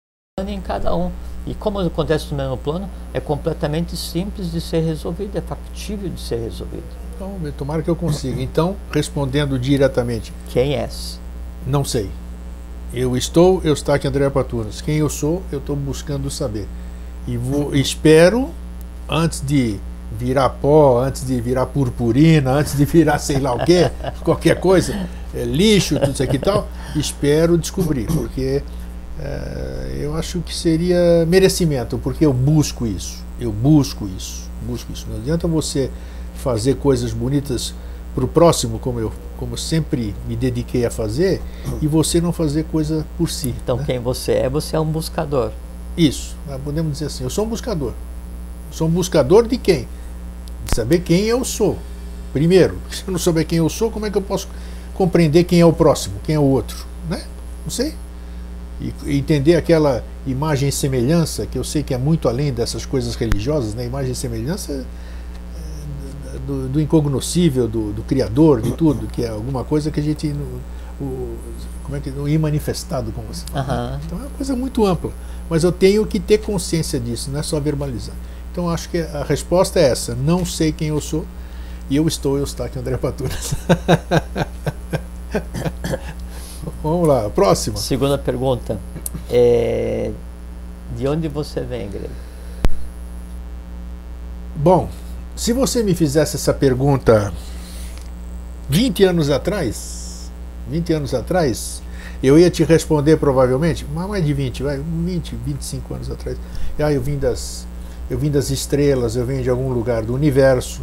em cada um. E como acontece no mesmo plano, é completamente simples de ser resolvido, é factível de ser resolvido. Então, tomara que eu consiga. Então, respondendo diretamente. Quem és? Não sei. Eu estou, eu estou aqui André Patunas. Quem eu sou, eu estou buscando saber. E vou, espero, antes de virar pó, antes de virar purpurina, antes de virar sei lá o quê, qualquer coisa, é, lixo, tudo isso aqui e tal, espero descobrir, porque eu acho que seria merecimento, porque eu busco isso. Eu busco isso. Busco isso. Não adianta você fazer coisas bonitas para o próximo, como eu, como eu sempre me dediquei a fazer, e você não fazer coisa por si. Então, né? quem você é, você é um buscador. Isso, podemos dizer assim: eu sou um buscador. sou um buscador de quem? De saber quem eu sou. Primeiro, se eu não souber quem eu sou, como é que eu posso compreender quem é o próximo, quem é o outro? Né? Não sei e entender aquela imagem e semelhança, que eu sei que é muito além dessas coisas religiosas, né? imagem e semelhança do, do incognoscível, do, do, Criador, de tudo, que é alguma coisa que a gente. O, como é que o imanifestado, como você fala. Uhum. Então é uma coisa muito ampla. Mas eu tenho que ter consciência disso, não é só verbalizar. Então acho que a resposta é essa: não sei quem eu sou e eu estou Eustáquio André Patunas. Vamos lá, próxima. Segunda pergunta. É... De onde você vem, Grego? Bom, se você me fizesse essa pergunta 20 anos atrás, 20 anos atrás, eu ia te responder provavelmente, mais de 20, vai, 20, 25 anos atrás. Ah, eu vim das, eu vim das estrelas, eu venho de algum lugar do universo.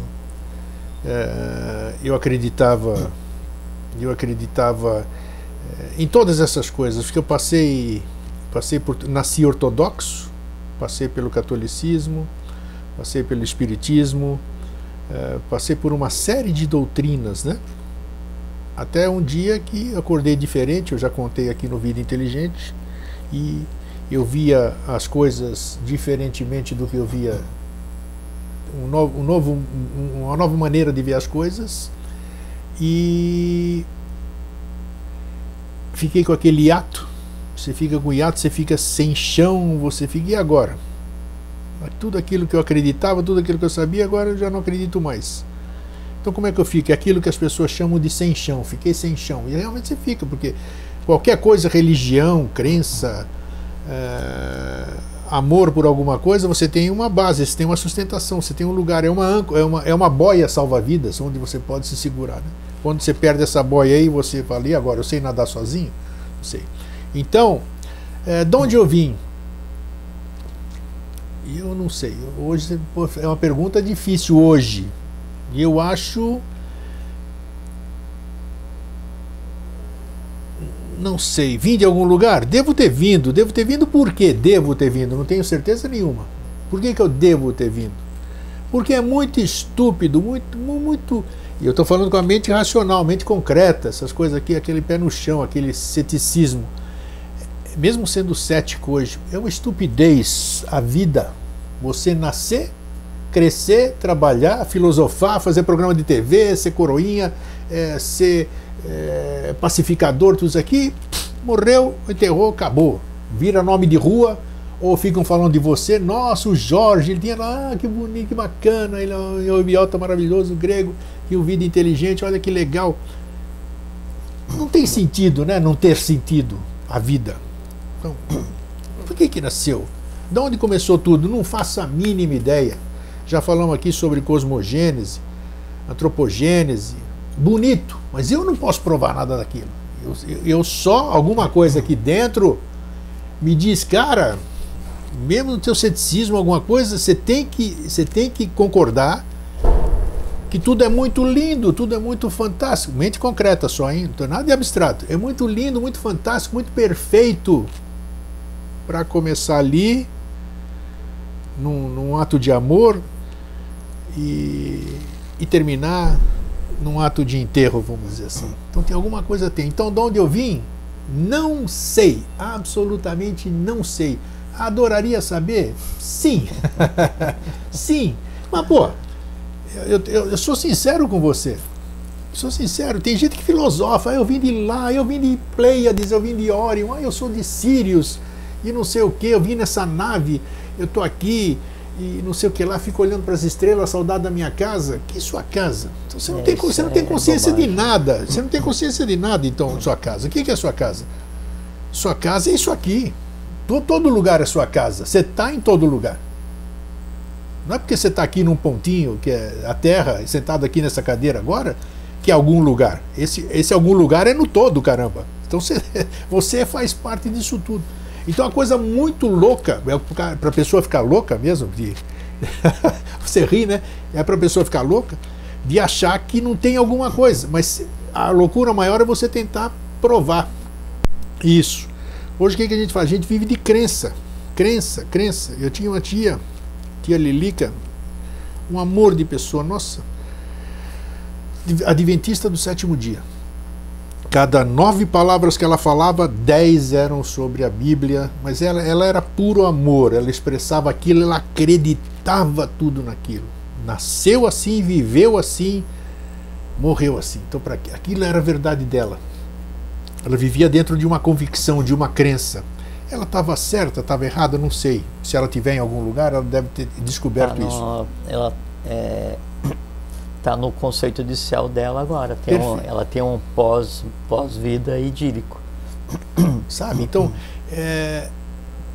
É, eu acreditava, eu acreditava em todas essas coisas, porque eu passei, passei por, nasci ortodoxo, passei pelo catolicismo, passei pelo espiritismo, é, passei por uma série de doutrinas, né? Até um dia que acordei diferente, eu já contei aqui no Vida Inteligente, e eu via as coisas diferentemente do que eu via um novo, um novo, uma nova maneira de ver as coisas e fiquei com aquele hiato. Você fica com hiato, você fica sem chão, você fica e agora? Tudo aquilo que eu acreditava, tudo aquilo que eu sabia, agora eu já não acredito mais. Então como é que eu fico? É aquilo que as pessoas chamam de sem chão. Fiquei sem chão. E realmente você fica, porque qualquer coisa, religião, crença, é, amor por alguma coisa, você tem uma base, você tem uma sustentação, você tem um lugar, é uma, é uma, é uma boia salva-vidas onde você pode se segurar. Né? Quando você perde essa boia aí, você fala, e agora? Eu sei nadar sozinho? Não sei. Então, é, de onde eu vim? Eu não sei. Hoje é uma pergunta difícil hoje. Eu acho. Não sei, vim de algum lugar? Devo ter vindo. Devo ter vindo por quê? Devo ter vindo, não tenho certeza nenhuma. Por que, que eu devo ter vindo? Porque é muito estúpido, muito, muito. E eu estou falando com a mente racional, mente concreta, essas coisas aqui, aquele pé no chão, aquele ceticismo. Mesmo sendo cético hoje, é uma estupidez a vida. Você nascer crescer, trabalhar, filosofar, fazer programa de TV, ser coroinha, é, ser é, pacificador, tudo isso aqui, morreu, enterrou, acabou. Vira nome de rua, ou ficam falando de você, nossa, o Jorge, ele tinha lá, ah, que bonito, que bacana, ele é um biota maravilhoso, grego, que o vida inteligente, olha que legal. Não tem sentido, né? Não ter sentido a vida. Então, por que que nasceu? De onde começou tudo? Não faço a mínima ideia. Já falamos aqui sobre cosmogênese, antropogênese, bonito, mas eu não posso provar nada daquilo. Eu, eu só, alguma coisa aqui dentro me diz, cara, mesmo no teu ceticismo, alguma coisa, você tem que, você tem que concordar que tudo é muito lindo, tudo é muito fantástico. Mente concreta só, hein? Não tem nada de abstrato. É muito lindo, muito fantástico, muito perfeito. Para começar ali, num, num ato de amor, e, e terminar num ato de enterro, vamos dizer assim. Então tem alguma coisa tem. Então de onde eu vim? Não sei, absolutamente não sei. Adoraria saber? Sim. Sim. Mas pô, eu, eu, eu, sou sincero com você. Sou sincero, tem gente que filosofa, ah, eu vim de lá, eu vim de Pleiades, eu vim de Orion, ah, eu sou de Sirius, e não sei o que, eu vim nessa nave, eu tô aqui, e não sei o que lá, fico olhando para as estrelas, saudade da minha casa. Que sua casa? Então você não, é, tem, você não tem consciência é de nada. Você não tem consciência de nada, então, sua casa. O que é sua casa? Sua casa é isso aqui. Todo lugar é sua casa. Você está em todo lugar. Não é porque você está aqui num pontinho, que é a Terra, sentado aqui nessa cadeira agora, que é algum lugar. Esse, esse algum lugar é no todo, caramba. Então você, você faz parte disso tudo. Então, uma coisa muito louca, é para a pessoa ficar louca mesmo, de você ri, né? É para a pessoa ficar louca de achar que não tem alguma coisa. Mas a loucura maior é você tentar provar isso. Hoje o que, que a gente faz? A gente vive de crença. Crença, crença. Eu tinha uma tia, tia Lilica, um amor de pessoa, nossa, adventista do sétimo dia. Cada nove palavras que ela falava, dez eram sobre a Bíblia, mas ela, ela era puro amor, ela expressava aquilo, ela acreditava tudo naquilo. Nasceu assim, viveu assim, morreu assim. Então, para aquilo era a verdade dela. Ela vivia dentro de uma convicção, de uma crença. Ela estava certa, estava errada, não sei. Se ela tiver em algum lugar, ela deve ter descoberto tá no, isso. Ela é, tá no conceito de céu dela agora. Tem um, ela tem um pós pós vida idílico. Sabe? Então, é,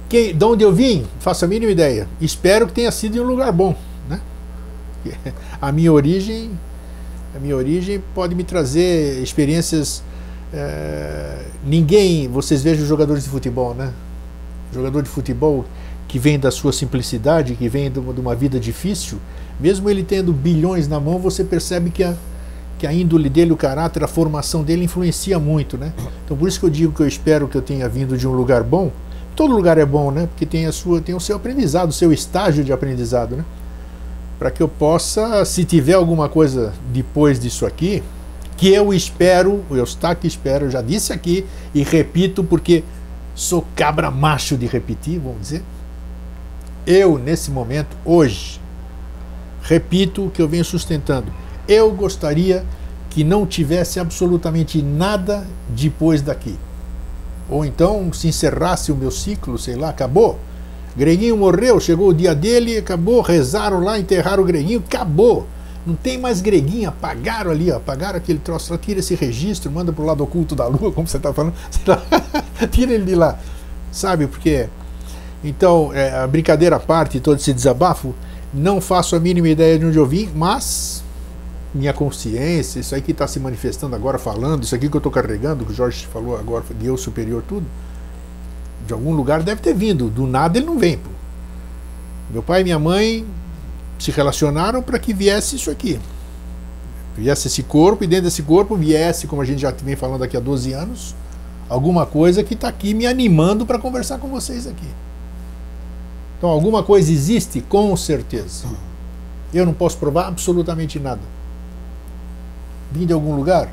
quem, de onde eu vim, faço a mínima ideia. Espero que tenha sido em um lugar bom, né? A minha origem, a minha origem pode me trazer experiências é, ninguém, vocês vejam jogadores de futebol, né? Jogador de futebol que vem da sua simplicidade, que vem de uma, de uma vida difícil, mesmo ele tendo bilhões na mão, você percebe que a, que a índole dele, o caráter, a formação dele influencia muito, né? Então por isso que eu digo que eu espero que eu tenha vindo de um lugar bom. Todo lugar é bom, né? Porque tem a sua, tem o seu aprendizado, o seu estágio de aprendizado, né? Para que eu possa, se tiver alguma coisa depois disso aqui, que eu espero, o Eustáquio espero, eu já disse aqui e repito porque sou cabra macho de repetir, vamos dizer. Eu, nesse momento, hoje, repito o que eu venho sustentando. Eu gostaria que não tivesse absolutamente nada depois daqui. Ou então se encerrasse o meu ciclo, sei lá, acabou. Greguinho morreu, chegou o dia dele, acabou, rezaram lá, enterraram o Greguinho, acabou. Não tem mais greguinha, apagaram ali, apagaram aquele troço, tira esse registro, manda para o lado oculto da lua, como você está falando, tira ele de lá, sabe? Porque. Então, é, a brincadeira à parte, todo esse desabafo, não faço a mínima ideia de onde eu vim, mas minha consciência, isso aí que está se manifestando agora, falando, isso aqui que eu estou carregando, que o Jorge falou agora, de eu superior, tudo, de algum lugar deve ter vindo, do nada ele não vem. Pô. Meu pai e minha mãe se relacionaram para que viesse isso aqui. Viesse esse corpo, e dentro desse corpo viesse, como a gente já vem falando aqui há 12 anos, alguma coisa que está aqui me animando para conversar com vocês aqui. Então, alguma coisa existe? Com certeza. Eu não posso provar absolutamente nada. Vim de algum lugar?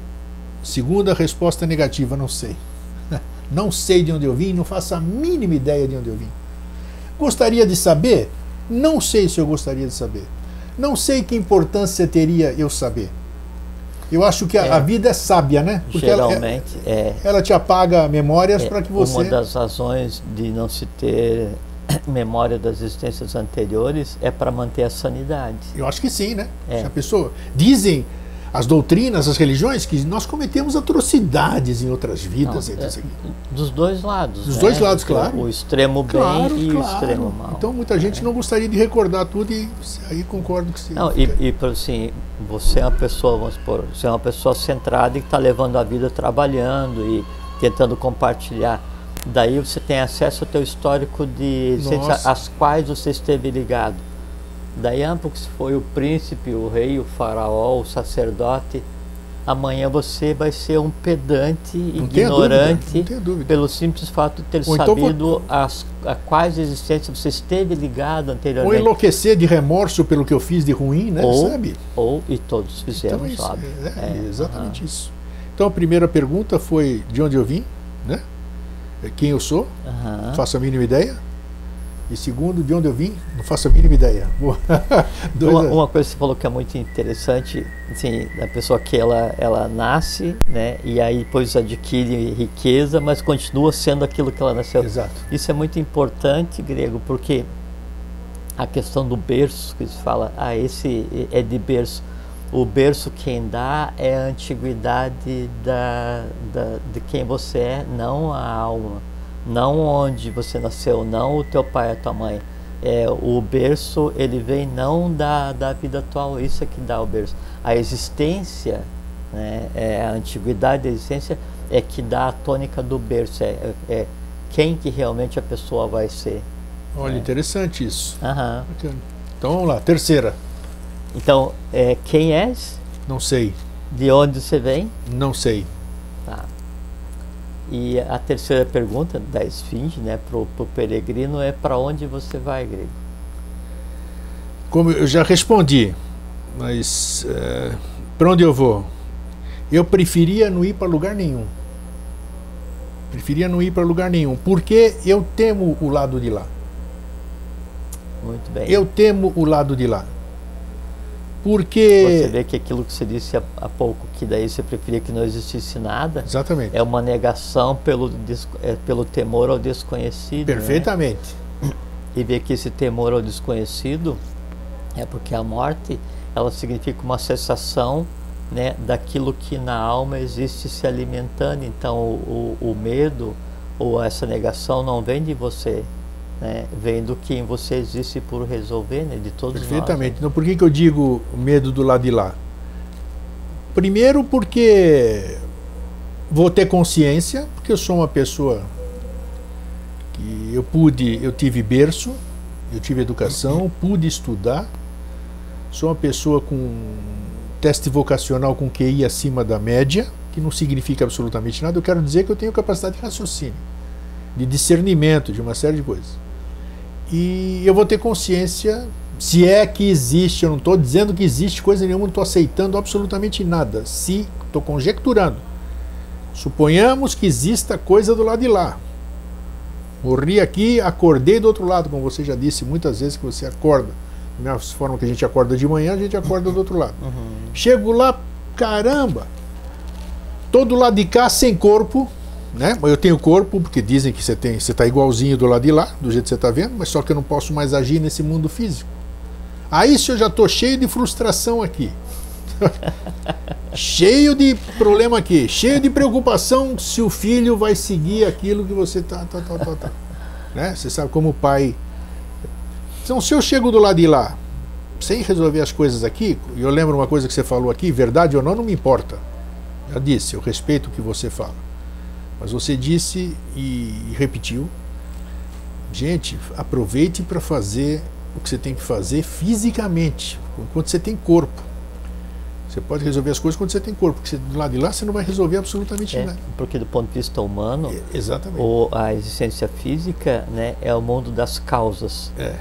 Segunda resposta negativa, não sei. Não sei de onde eu vim, não faço a mínima ideia de onde eu vim. Gostaria de saber? Não sei se eu gostaria de saber. Não sei que importância teria eu saber. Eu acho que a, é, a vida é sábia, né? Porque geralmente ela, é, ela te apaga memórias é, para que você. Uma das razões de não se ter memória das existências anteriores é para manter a sanidade. Eu acho que sim, né? É. A pessoa dizem as doutrinas, as religiões, que nós cometemos atrocidades em outras vidas. Não, é, dos dois lados. Dos né? dois lados, claro. O extremo bem claro, e claro. o extremo mal. Então muita gente é. não gostaria de recordar tudo e aí concordo que sim. Não, e, e assim, você é uma pessoa, vamos supor, você é uma pessoa centrada e que está levando a vida trabalhando e tentando compartilhar. Daí você tem acesso ao teu histórico de às quais você esteve ligado Daí ambos foi o príncipe, o rei, o faraó, o sacerdote. Amanhã você vai ser um pedante, não ignorante, dúvida, pelo simples fato de ter Ou então sabido então, as, a quais existências você esteve ligado anteriormente. Ou enlouquecer de remorso pelo que eu fiz de ruim, né? Ou, sabe? Ou, e todos fizemos, então, sabe? É, é, exatamente isso. Então a primeira pergunta foi de onde eu vim, né? Quem eu sou, faço a mínima ideia. E segundo, de onde eu vim, não faço a mínima ideia. uma, uma, coisa que você falou que é muito interessante, assim, a pessoa que ela, ela nasce, né, e aí depois adquire riqueza, mas continua sendo aquilo que ela nasceu. Exato. Isso é muito importante, grego, porque a questão do berço, que se fala, ah, esse é de berço. O berço quem dá é a antiguidade da, da, de quem você é, não a alma não onde você nasceu, não o teu pai a tua mãe. É, o berço ele vem não da, da vida atual, isso é que dá o berço. A existência, né, é, a antiguidade da existência é que dá a tônica do berço, é, é quem que realmente a pessoa vai ser. Olha, é. interessante isso. Aham. Então vamos lá, terceira. Então, é, quem és? Não sei. De onde você vem? Não sei. Tá. E a terceira pergunta da esfinge, né, para o peregrino é para onde você vai, grego? Como eu já respondi, mas é, para onde eu vou? Eu preferia não ir para lugar nenhum. Preferia não ir para lugar nenhum, porque eu temo o lado de lá. Muito bem. Eu temo o lado de lá. Porque. Você vê que aquilo que você disse há, há pouco, que daí você preferia que não existisse nada, Exatamente. é uma negação pelo, é, pelo temor ao desconhecido. né? Perfeitamente. E ver que esse temor ao desconhecido é porque a morte ela significa uma cessação né, daquilo que na alma existe se alimentando. Então o, o, o medo ou essa negação não vem de você, né, vem do que em você existe por resolver, né, de todos Perfeitamente. Então, por que, que eu digo medo do lado de lá? Primeiro, porque vou ter consciência, porque eu sou uma pessoa que eu pude, eu tive berço, eu tive educação, pude estudar, sou uma pessoa com teste vocacional com QI acima da média, que não significa absolutamente nada, eu quero dizer que eu tenho capacidade de raciocínio, de discernimento, de uma série de coisas. E eu vou ter consciência, se é que existe, eu não estou dizendo que existe coisa nenhuma, não estou aceitando absolutamente nada. Se estou conjecturando. Suponhamos que exista coisa do lado de lá. Morri aqui, acordei do outro lado, como você já disse muitas vezes que você acorda. Da mesma forma que a gente acorda de manhã, a gente acorda do outro lado. Uhum. Chego lá, caramba! Todo lado de cá sem corpo, né? Eu tenho corpo, porque dizem que você tem, você está igualzinho do lado de lá, do jeito que você está vendo, mas só que eu não posso mais agir nesse mundo físico. Aí se eu já estou cheio de frustração aqui. cheio de problema aqui, cheio de preocupação se o filho vai seguir aquilo que você tá, tá, tá, tá, tá. Né? Você sabe como o pai. Então, se eu chego do lado de lá, sem resolver as coisas aqui, e eu lembro uma coisa que você falou aqui, verdade ou não, não me importa. Já disse, eu respeito o que você fala. Mas você disse e repetiu. Gente, aproveite para fazer o que você tem que fazer fisicamente, enquanto você tem corpo. Você pode resolver as coisas quando você tem corpo, porque você, do lado de lá você não vai resolver absolutamente É, nada. porque do ponto de vista humano, É, exatamente. ou a existência física né, é o mundo das causas. É.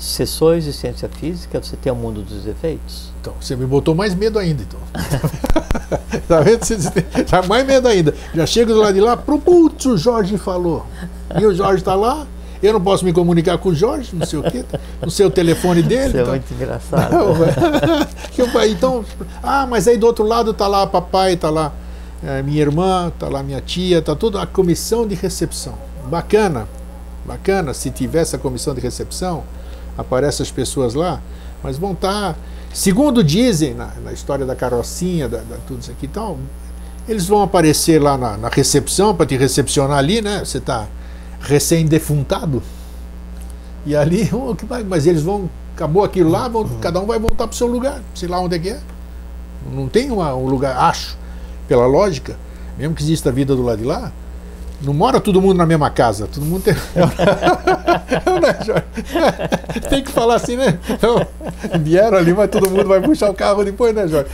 Cessou a existência física, você tem o mundo dos efeitos. Então, você me botou mais medo ainda, então. tá vendo? Você tá mais medo ainda. Já chego do lado de lá, pro putz, o Jorge falou. E o Jorge está lá, eu não posso me comunicar com o Jorge, não sei o quê, não sei o telefone dele. Isso é tá- muito engraçado. Não, então, ah, mas aí do outro lado tá lá papai, tá lá eh, minha irmã, tá lá minha tia, tá toda a comissão de recepção. Bacana, bacana, se tiver essa comissão de recepção, aparecem as pessoas lá, mas vão estar, segundo dizem na, na história da carrocinha, da, da tudo isso aqui e tal, eles vão aparecer lá na, na recepção para te recepcionar ali, né? Você tá recém-defuntado. E ali, oh, que vai- mas eles vão, acabou aquilo lá, vão- cada um vai voltar para o seu lugar, sei lá onde é que é. Não tem uma- um lugar, acho, pela lógica, mesmo que exista a vida do lado de lá, não mora todo mundo na mesma casa, todo mundo tem. Não, né, Jorge? tem que falar assim, né? Então, vieram ali, mas todo mundo vai puxar o carro depois, né, Jorge?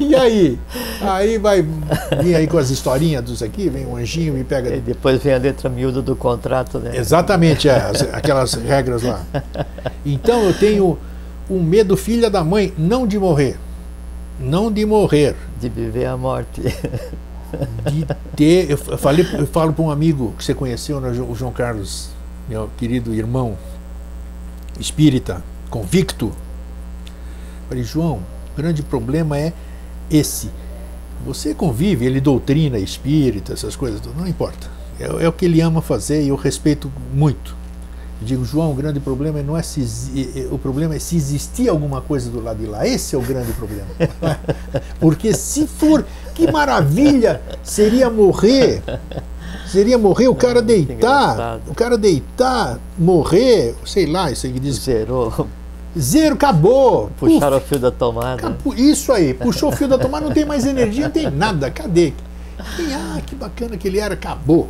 E aí? Aí vai vir aí com as historinhas dos aqui, vem um anjinho, me pega. E depois vem a letra miúda do contrato, né? Exatamente, é, as- aquelas regras lá. Então eu tenho um medo, filha da mãe, não de morrer. Não de morrer. De viver a morte. De ter. Eu falei, eu falo para um amigo que você conheceu, né, o João Carlos, meu querido irmão espírita, convicto. Falei, João, o grande problema é esse. Você convive, ele doutrina espírita, essas coisas, não importa. É, é o que ele ama fazer e eu respeito muito. Eu digo, João, o grande problema não é se eh, eh, o problema é se existir alguma coisa do lado de lá. Esse é o grande problema. Porque se for, que maravilha seria morrer. Seria morrer o cara deitar, o cara deitar, morrer, sei lá, isso aí que diz Zerou. zero, acabou. Puxaram o fio da tomada. Isso aí, puxou o fio da tomada, não tem mais energia, não tem nada. Cadê? E, ah, que bacana que ele era, acabou.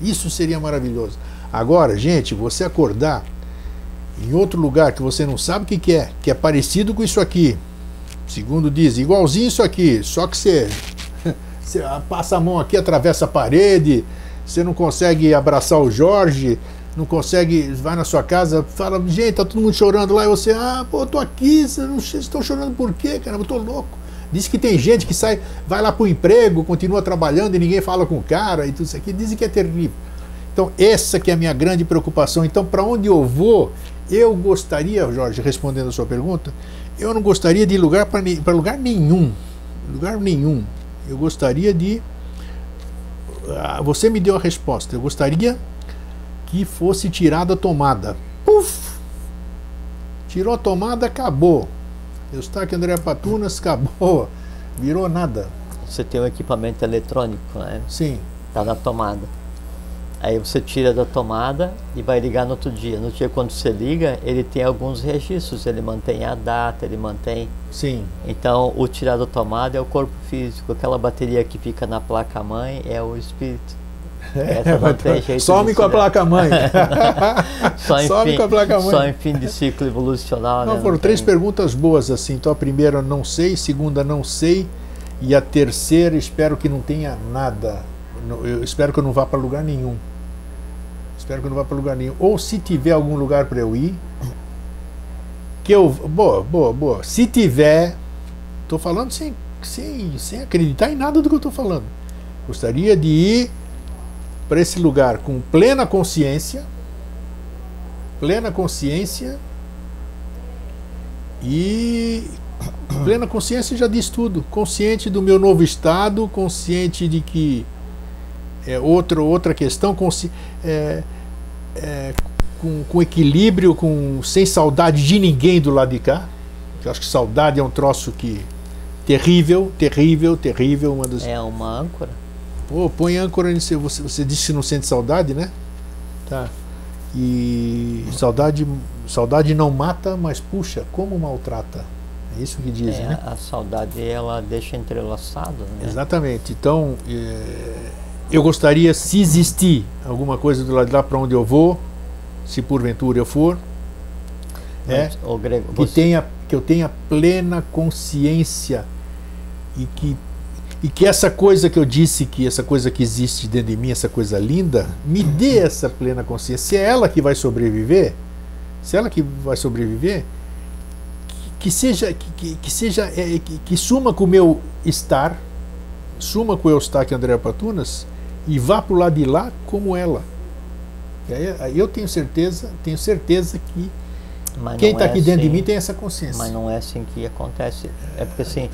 Isso seria maravilhoso. Agora, gente, você acordar em outro lugar que você não sabe o que, que é, que é parecido com isso aqui, segundo diz, igualzinho isso aqui, só que você, você passa a mão aqui, atravessa a parede, você não consegue abraçar o Jorge, não consegue, vai na sua casa, fala, gente, tá todo mundo chorando lá, e você, ah, pô, eu tô aqui, vocês estão chorando por quê, caramba, eu tô louco. Diz que tem gente que sai, vai lá pro emprego, continua trabalhando e ninguém fala com o cara e tudo isso aqui, dizem que é terrível. Então, essa que é a minha grande preocupação. Então, para onde eu vou, eu gostaria, Jorge, respondendo a sua pergunta, Eu não gostaria de ir lugar para lugar nenhum. Lugar nenhum. Eu gostaria de. Ah, você me deu a resposta. Eu gostaria que fosse tirada a tomada. Puf! Tirou a tomada, acabou. Eustáquio André Patunas, acabou. Virou nada. Você tem um equipamento eletrônico, né? Sim. Está na tomada. Aí você tira da tomada e vai ligar no outro dia. No dia quando você liga, ele tem alguns registros, ele mantém a data, ele mantém. Sim. Então, o tirar da tomada é o corpo físico, aquela bateria que fica na placa mãe é o espírito. Essa não tem jeito Some com a placa mãe. só em Some fim, com a placa mãe. Só em fim de ciclo evolucional. Não, né? foram não três tem... perguntas boas assim. Então a primeira não sei, segunda não sei e a terceira espero que não tenha nada. Eu espero que eu não vá para lugar nenhum. Espero que não vá para lugar nenhum. Ou se tiver algum lugar para eu ir, que eu boa, boa, boa. Se tiver, estou falando sem, sem, sem acreditar em nada do que eu estou falando. Gostaria de ir para esse lugar com plena consciência, plena consciência e plena consciência já diz tudo, consciente do meu novo estado, consciente de que é outra outra questão, consci, é, é, com, com equilíbrio, com sem saudade de ninguém do lado de cá. Eu acho que saudade é um troço que terrível, terrível, terrível, uma das... É uma âncora. Pô, põe âncora nisso. Você, você disse que não sente saudade, né? Tá. E saudade, saudade não mata, mas puxa, como maltrata. É isso que dizem, é, né? A saudade ela deixa entrelaçado, né? Exatamente. Então, é, eu gostaria, se existir alguma coisa do lado de lá para onde eu vou, se porventura eu for, é, Grego, que, você... tenha, que eu tenha plena consciência e que e que essa coisa que eu disse, que essa coisa que existe dentro de mim, essa coisa linda, me dê essa plena consciência. Se é ela que vai sobreviver, se é ela que vai sobreviver, que, que seja, que, que seja, é, que, que, suma com o meu estar, suma com o Eustáquio André Patunas e vá para o lado de lá como ela. Eu tenho certeza, tenho certeza que mas quem está é aqui dentro de assim. mim tem essa consciência. Mas não é assim que acontece. É porque assim,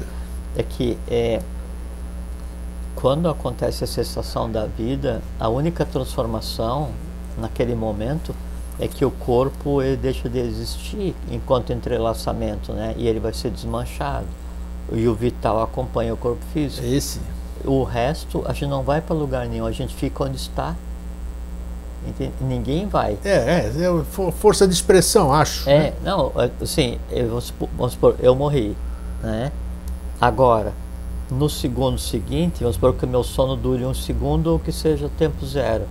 é que é, quando acontece a cessação da vida, a única transformação naquele momento é que o corpo ele deixa de existir enquanto entrelaçamento, né? E ele vai ser desmanchado. E o vital acompanha o corpo físico. Esse. O resto a gente não vai para lugar nenhum, a gente fica onde está. Entende? Ninguém vai. É, é, é, força de expressão, acho. É, né? não, assim, vamos, vamos supor, eu morri, né? Agora, no segundo seguinte, vamos supor que o meu sono dure um segundo ou que seja tempo zero.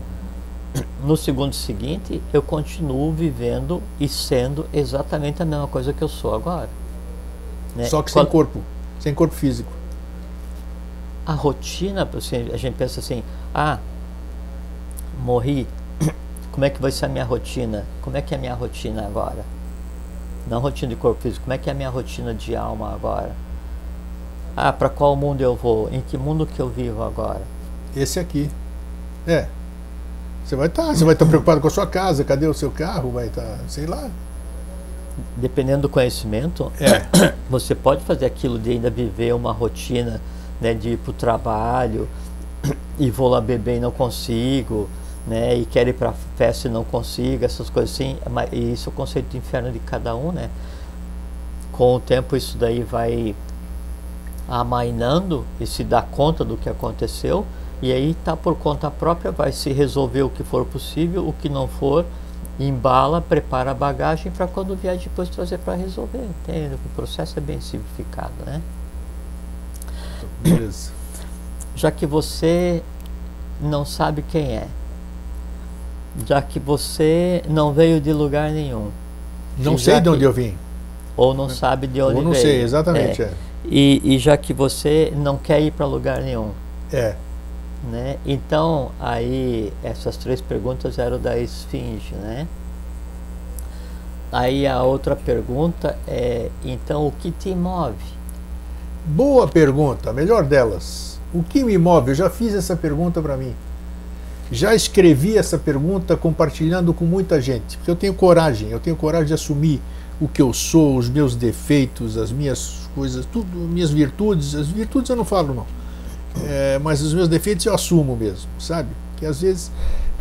No segundo seguinte, eu continuo vivendo e sendo exatamente a mesma coisa que eu sou agora. Né? Só que sem Qual... corpo, sem corpo físico. A rotina, assim, a gente pensa assim, ah, morri, como é que vai ser a minha rotina? Como é que é a minha rotina agora? Não rotina de corpo físico, como é que é a minha rotina de alma agora? Ah, para qual mundo eu vou? Em que mundo que eu vivo agora? Esse aqui. É. Você vai estar, tá, você vai estar tá preocupado com a sua casa, cadê o seu carro? Vai estar, tá, sei lá. Dependendo do conhecimento, é. você pode fazer aquilo de ainda viver uma rotina, né, de ir para o trabalho e vou lá beber e não consigo, né, e quero ir para festa e não consigo, essas coisas assim. E isso é o conceito do inferno de cada um, né? Com o tempo isso daí vai amainando e se dá conta do que aconteceu e aí tá por conta própria vai se resolver o que for possível, o que não for embala, prepara a bagagem para quando vier depois trazer para resolver. Entende? O processo é bem simplificado, né? Beleza. Já que você não sabe quem é, já que você não veio de lugar nenhum. Não sei de onde eu vim. Ou não sabe de onde veio. Ou não veio. sei, exatamente. É. É. E, e já que você não quer ir para lugar nenhum. É. Né? Então, aí, essas três perguntas eram da esfinge, né? Aí a outra pergunta é, então, o que te move? Boa pergunta, a melhor delas. O que me move? Eu já fiz essa pergunta para mim. Já escrevi essa pergunta compartilhando com muita gente, porque eu tenho coragem, eu tenho coragem de assumir o que eu sou, os meus defeitos, as minhas coisas, tudo, minhas virtudes. As virtudes eu não falo, não. É, mas os meus defeitos eu assumo mesmo, sabe? Que às vezes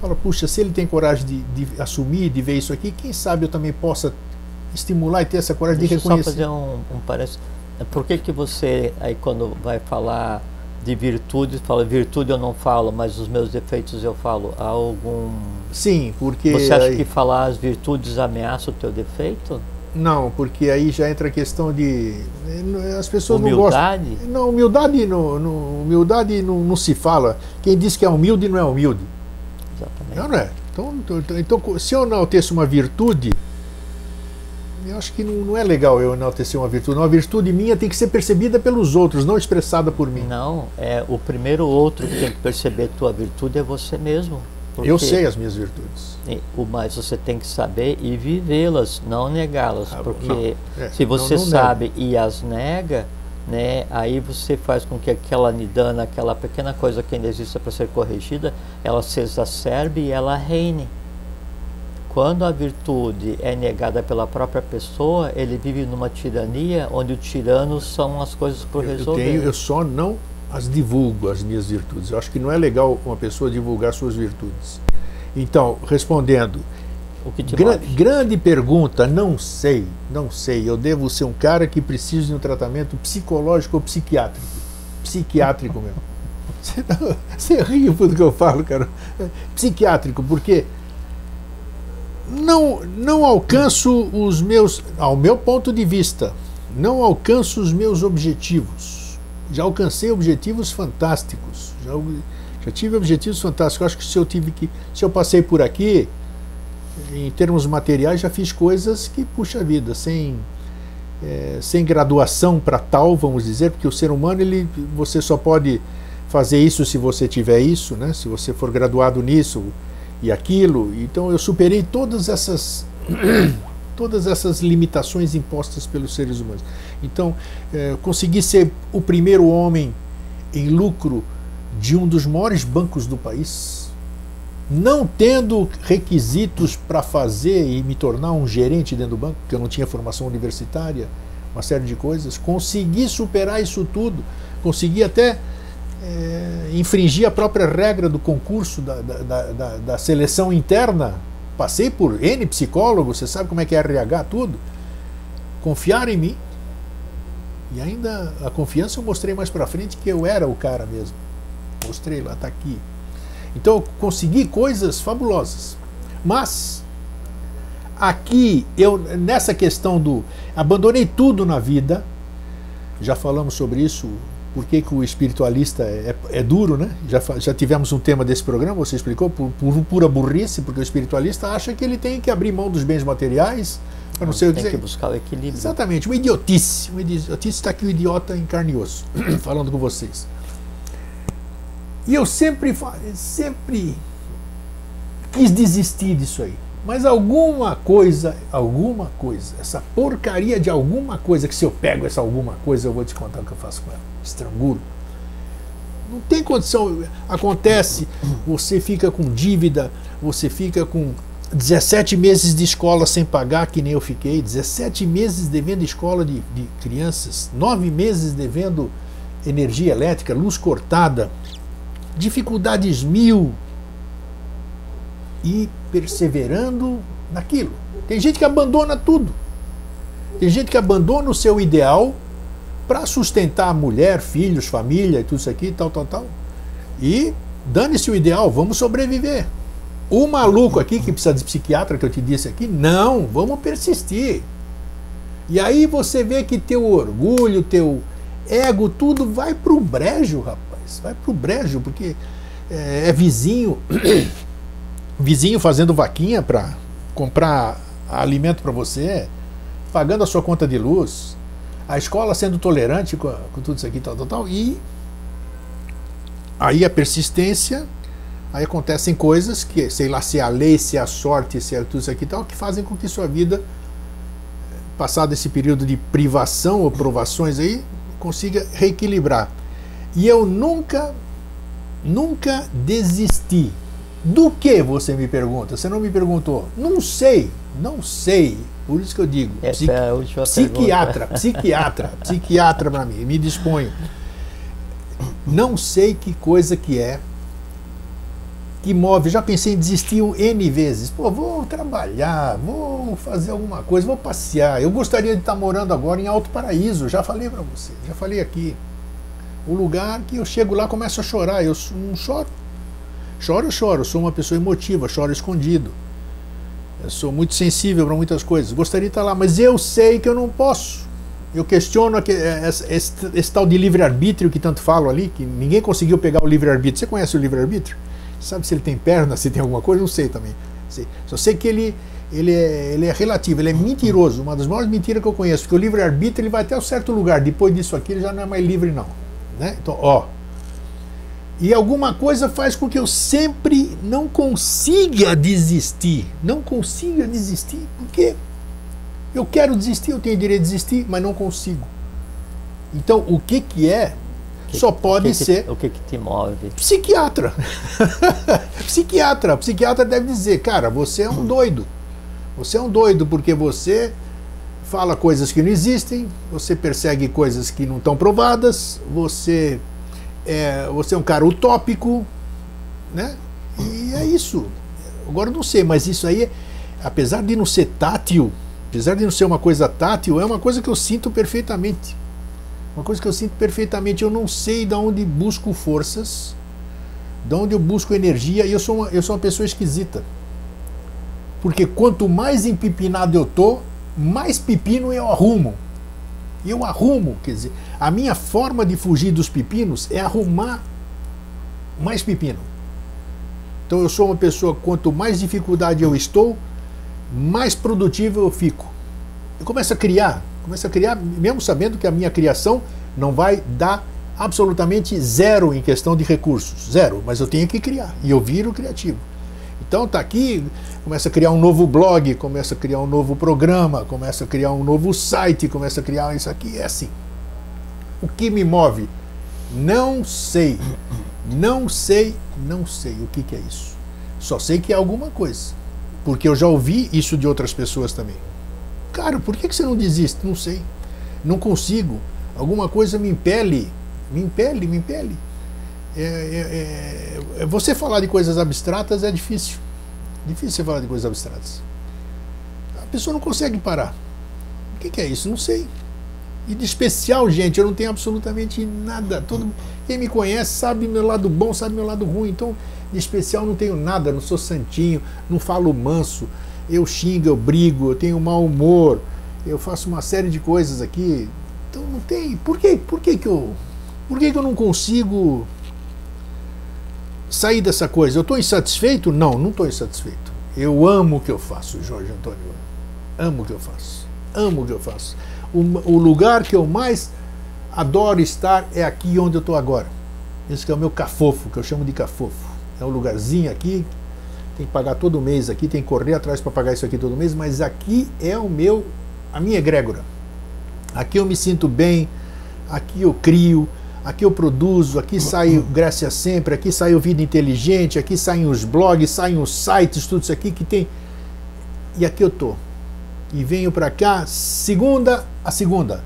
fala, puxa, se ele tem coragem de, de, assumir, de ver isso aqui, quem sabe eu também possa estimular e ter essa coragem Deixa de reconhecer. Só fazer um, um parece. Por que que você aí quando vai falar de virtude, fala virtude eu não falo, mas os meus defeitos eu falo. Há algum Sim, porque Você acha aí... que falar as virtudes ameaça o teu defeito? Não, porque aí já entra a questão de. As pessoas humildade? não gostam. Não, humildade, não, não, humildade não, não, se fala. Quem diz que é humilde não é humilde. Exatamente. Não, não é. Então, então, então se eu enalteço uma virtude, eu acho que não, não, é legal eu enaltecer uma virtude. Uma virtude minha tem que ser percebida pelos outros, não expressada por mim. Não, é o primeiro outro que tem que perceber tua virtude é você mesmo. Eu sei as minhas virtudes. O mais você tem que saber e vivê-las, não negá-las, ah, porque é, se você não, não sabe e as nega, né, aí você faz com que aquela nidana, aquela pequena coisa que ainda existe para ser corrigida, ela se exacerbe e ela reine. Quando a virtude é negada pela própria pessoa, ele vive numa tirania onde o tirano são as coisas por resolver. Eu, tenho, eu só não as divulgo, as minhas virtudes. Eu acho que não é legal uma pessoa divulgar suas virtudes. Então, respondendo, gra grande pergunta, não sei, não sei. Eu devo ser um cara que precisa de um tratamento psicológico ou psiquiátrico. Psiquiátrico mesmo. Você, não, você ri do que eu falo, cara. Psiquiátrico, porque não, não alcanço os meus, ao meu ponto de vista, não alcanço os meus objetivos já alcancei objetivos fantásticos. Já, já tive objetivos fantásticos. Acho que se eu tive que. Se eu passei por aqui, em termos materiais, já fiz coisas que, puxa vida, sem, é, sem graduação para tal, vamos dizer, porque o ser humano, ele, você só pode fazer isso se você tiver isso, né? se você for graduado nisso e aquilo. Então eu superei todas essas todas essas limitações impostas pelos seres humanos. Então, é, consegui ser o primeiro homem em lucro de um dos maiores bancos do país, não tendo requisitos para fazer e me tornar um gerente dentro do banco, porque eu não tinha formação universitária, uma série de coisas. Consegui superar isso tudo, consegui até é, infringir a própria regra do concurso, da, da, da, da seleção interna Passei por N psicólogos, você sabe como é que é RH, tudo. Confiar em mim. E ainda a confiança eu mostrei mais para frente que eu era o cara mesmo. Mostrei lá, tá aqui. Então eu consegui coisas fabulosas. Mas aqui eu nessa questão do abandonei tudo na vida. Já falamos sobre isso por que, que o espiritualista é, é, é, duro, né? Já, já tivemos um tema desse programa, você explicou, por, por pura burrice, porque o espiritualista acha que ele tem que abrir mão dos bens materiais para não, sei o que Tem que buscar o equilíbrio. Exatamente, uma idiotice. Uma idiotice está aqui o idiota e osso, falando com vocês. E eu sempre, sempre quis desistir disso aí. Mas alguma coisa, alguma coisa, essa porcaria de alguma coisa, que se eu pego essa alguma coisa, eu vou te contar o que eu faço com ela. Estrangulo. Não tem condição. Acontece, você fica com dívida, você fica com 17 meses de escola sem pagar, que nem eu fiquei, 17 meses devendo escola de, de crianças, 9 meses devendo energia elétrica, luz cortada, dificuldades mil, e perseverando naquilo. Tem gente que abandona tudo. Tem gente que abandona o seu ideal para sustentar a mulher, filhos, família e tudo isso aqui, tal, tal, tal. E dane-se o ideal, vamos sobreviver. O maluco aqui que precisa de psiquiatra, que eu te disse aqui, não, vamos persistir. E aí você vê que teu orgulho, teu ego, tudo vai pro brejo, rapaz. Vai pro brejo, porque é, é vizinho vizinho fazendo vaquinha para comprar alimento para você, pagando a sua conta de luz, a escola sendo tolerante com, com tudo isso aqui, tal, tal, tal, e aí a persistência, aí acontecem coisas que, sei lá, se é a lei, se é a sorte, se é tudo isso aqui tal, que fazem com que sua vida, passado esse período de privação ou provações aí, consiga reequilibrar. E eu nunca, nunca desisti do que você me pergunta? Você não me perguntou. Não sei, não sei. Por isso que eu digo, Essa psiqui é a última psiquiatra, psiquiatra, psiquiatra para mim, me disponho. Não sei que coisa que é que move. Já pensei em desistir N vezes. Pô, vou trabalhar, vou fazer alguma coisa, vou passear. Eu gostaria de estar morando agora em Alto Paraíso, já falei para você, já falei aqui. O lugar que eu chego lá começo a chorar. Eu não choro. Choro, choro. Sou uma pessoa emotiva, choro escondido. Eu sou muito sensível para muitas coisas. Gostaria de estar lá, mas eu sei que eu não posso. Eu questiono esse, esse, esse tal de livre-arbítrio que tanto falo ali, que ninguém conseguiu pegar o livre-arbítrio. Você conhece o livre-arbítrio? Sabe se ele tem perna, se tem alguma coisa? Não sei também. Só sei que ele, ele, é, ele é relativo, ele é mentiroso. Uma das maiores mentiras que eu conheço, porque o livre-arbítrio ele vai até um certo lugar. Depois disso aqui ele já não é mais livre, não. Né? Então, ó. E alguma coisa faz com que eu sempre não consiga desistir. Não consiga desistir. Porque eu quero desistir, eu tenho direito de desistir, mas não consigo. Então, o que, que é? Que, Só pode que ser. o que, que te move? Psiquiatra. psiquiatra. Psiquiatra deve dizer, cara, você é um doido. Você é um doido porque você fala coisas que não existem, você persegue coisas que não estão provadas, você é, você é um cara utópico, né? E é isso. Agora eu não sei, mas isso aí, apesar de não ser tátil, apesar de não ser uma coisa tátil, é uma coisa que eu sinto perfeitamente. Uma coisa que eu sinto perfeitamente. Eu não sei de onde busco forças, de onde eu busco energia, e eu sou uma, eu sou uma pessoa esquisita. Porque quanto mais empipinado eu tô, mais pepino eu arrumo. E eu arrumo, quer dizer, a minha forma de fugir dos pepinos é arrumar mais pepino. Então eu sou uma pessoa, quanto mais dificuldade eu estou, mais produtivo eu fico. Eu começo a criar, começo a criar, mesmo sabendo que a minha criação não vai dar absolutamente zero em questão de recursos, zero, mas eu tenho que criar e eu viro criativo. Então tá aqui, começa a criar um novo blog, começa a criar um novo programa, começa a criar um novo site, começa a criar isso aqui, é assim. O que me move? Não sei. Não sei, não sei o que, que é isso. Só sei que é alguma coisa. Porque eu já ouvi isso de outras pessoas também. Cara, por que, que você não desiste? Não sei. Não consigo. Alguma coisa me impele. Me impele, me impele. É, é, é, você falar de coisas abstratas é difícil. Difícil você falar de coisas abstratas. A pessoa não consegue parar. O que, que é isso? Não sei. E de especial, gente, eu não tenho absolutamente nada. Todo, quem me conhece sabe meu lado bom, sabe meu lado ruim. Então, de especial, não tenho nada. Não sou santinho, não falo manso. Eu xingo, eu brigo, eu tenho mau humor. Eu faço uma série de coisas aqui. Então, não tem. Por que, por que, que eu. Por que eu não consigo sair dessa coisa. Eu estou insatisfeito? Não, não estou insatisfeito. Eu amo o que eu faço, Jorge Antônio. Amo o que eu faço. Amo o que eu faço. O, o lugar que eu mais adoro estar é aqui onde eu estou agora. Esse é o meu cafofo, que eu chamo de cafofo. É um lugarzinho aqui, tem que pagar todo mês aqui, tem que correr atrás para pagar isso aqui todo mês, mas aqui é o meu, a minha egrégora. Aqui eu me sinto bem, aqui eu crio, aqui eu produzo, aqui sai o Grécia Sempre, aqui sai o Vida Inteligente, aqui saem os blogs, saem os sites, tudo isso aqui que tem. E aqui eu tô. E venho para cá segunda a segunda.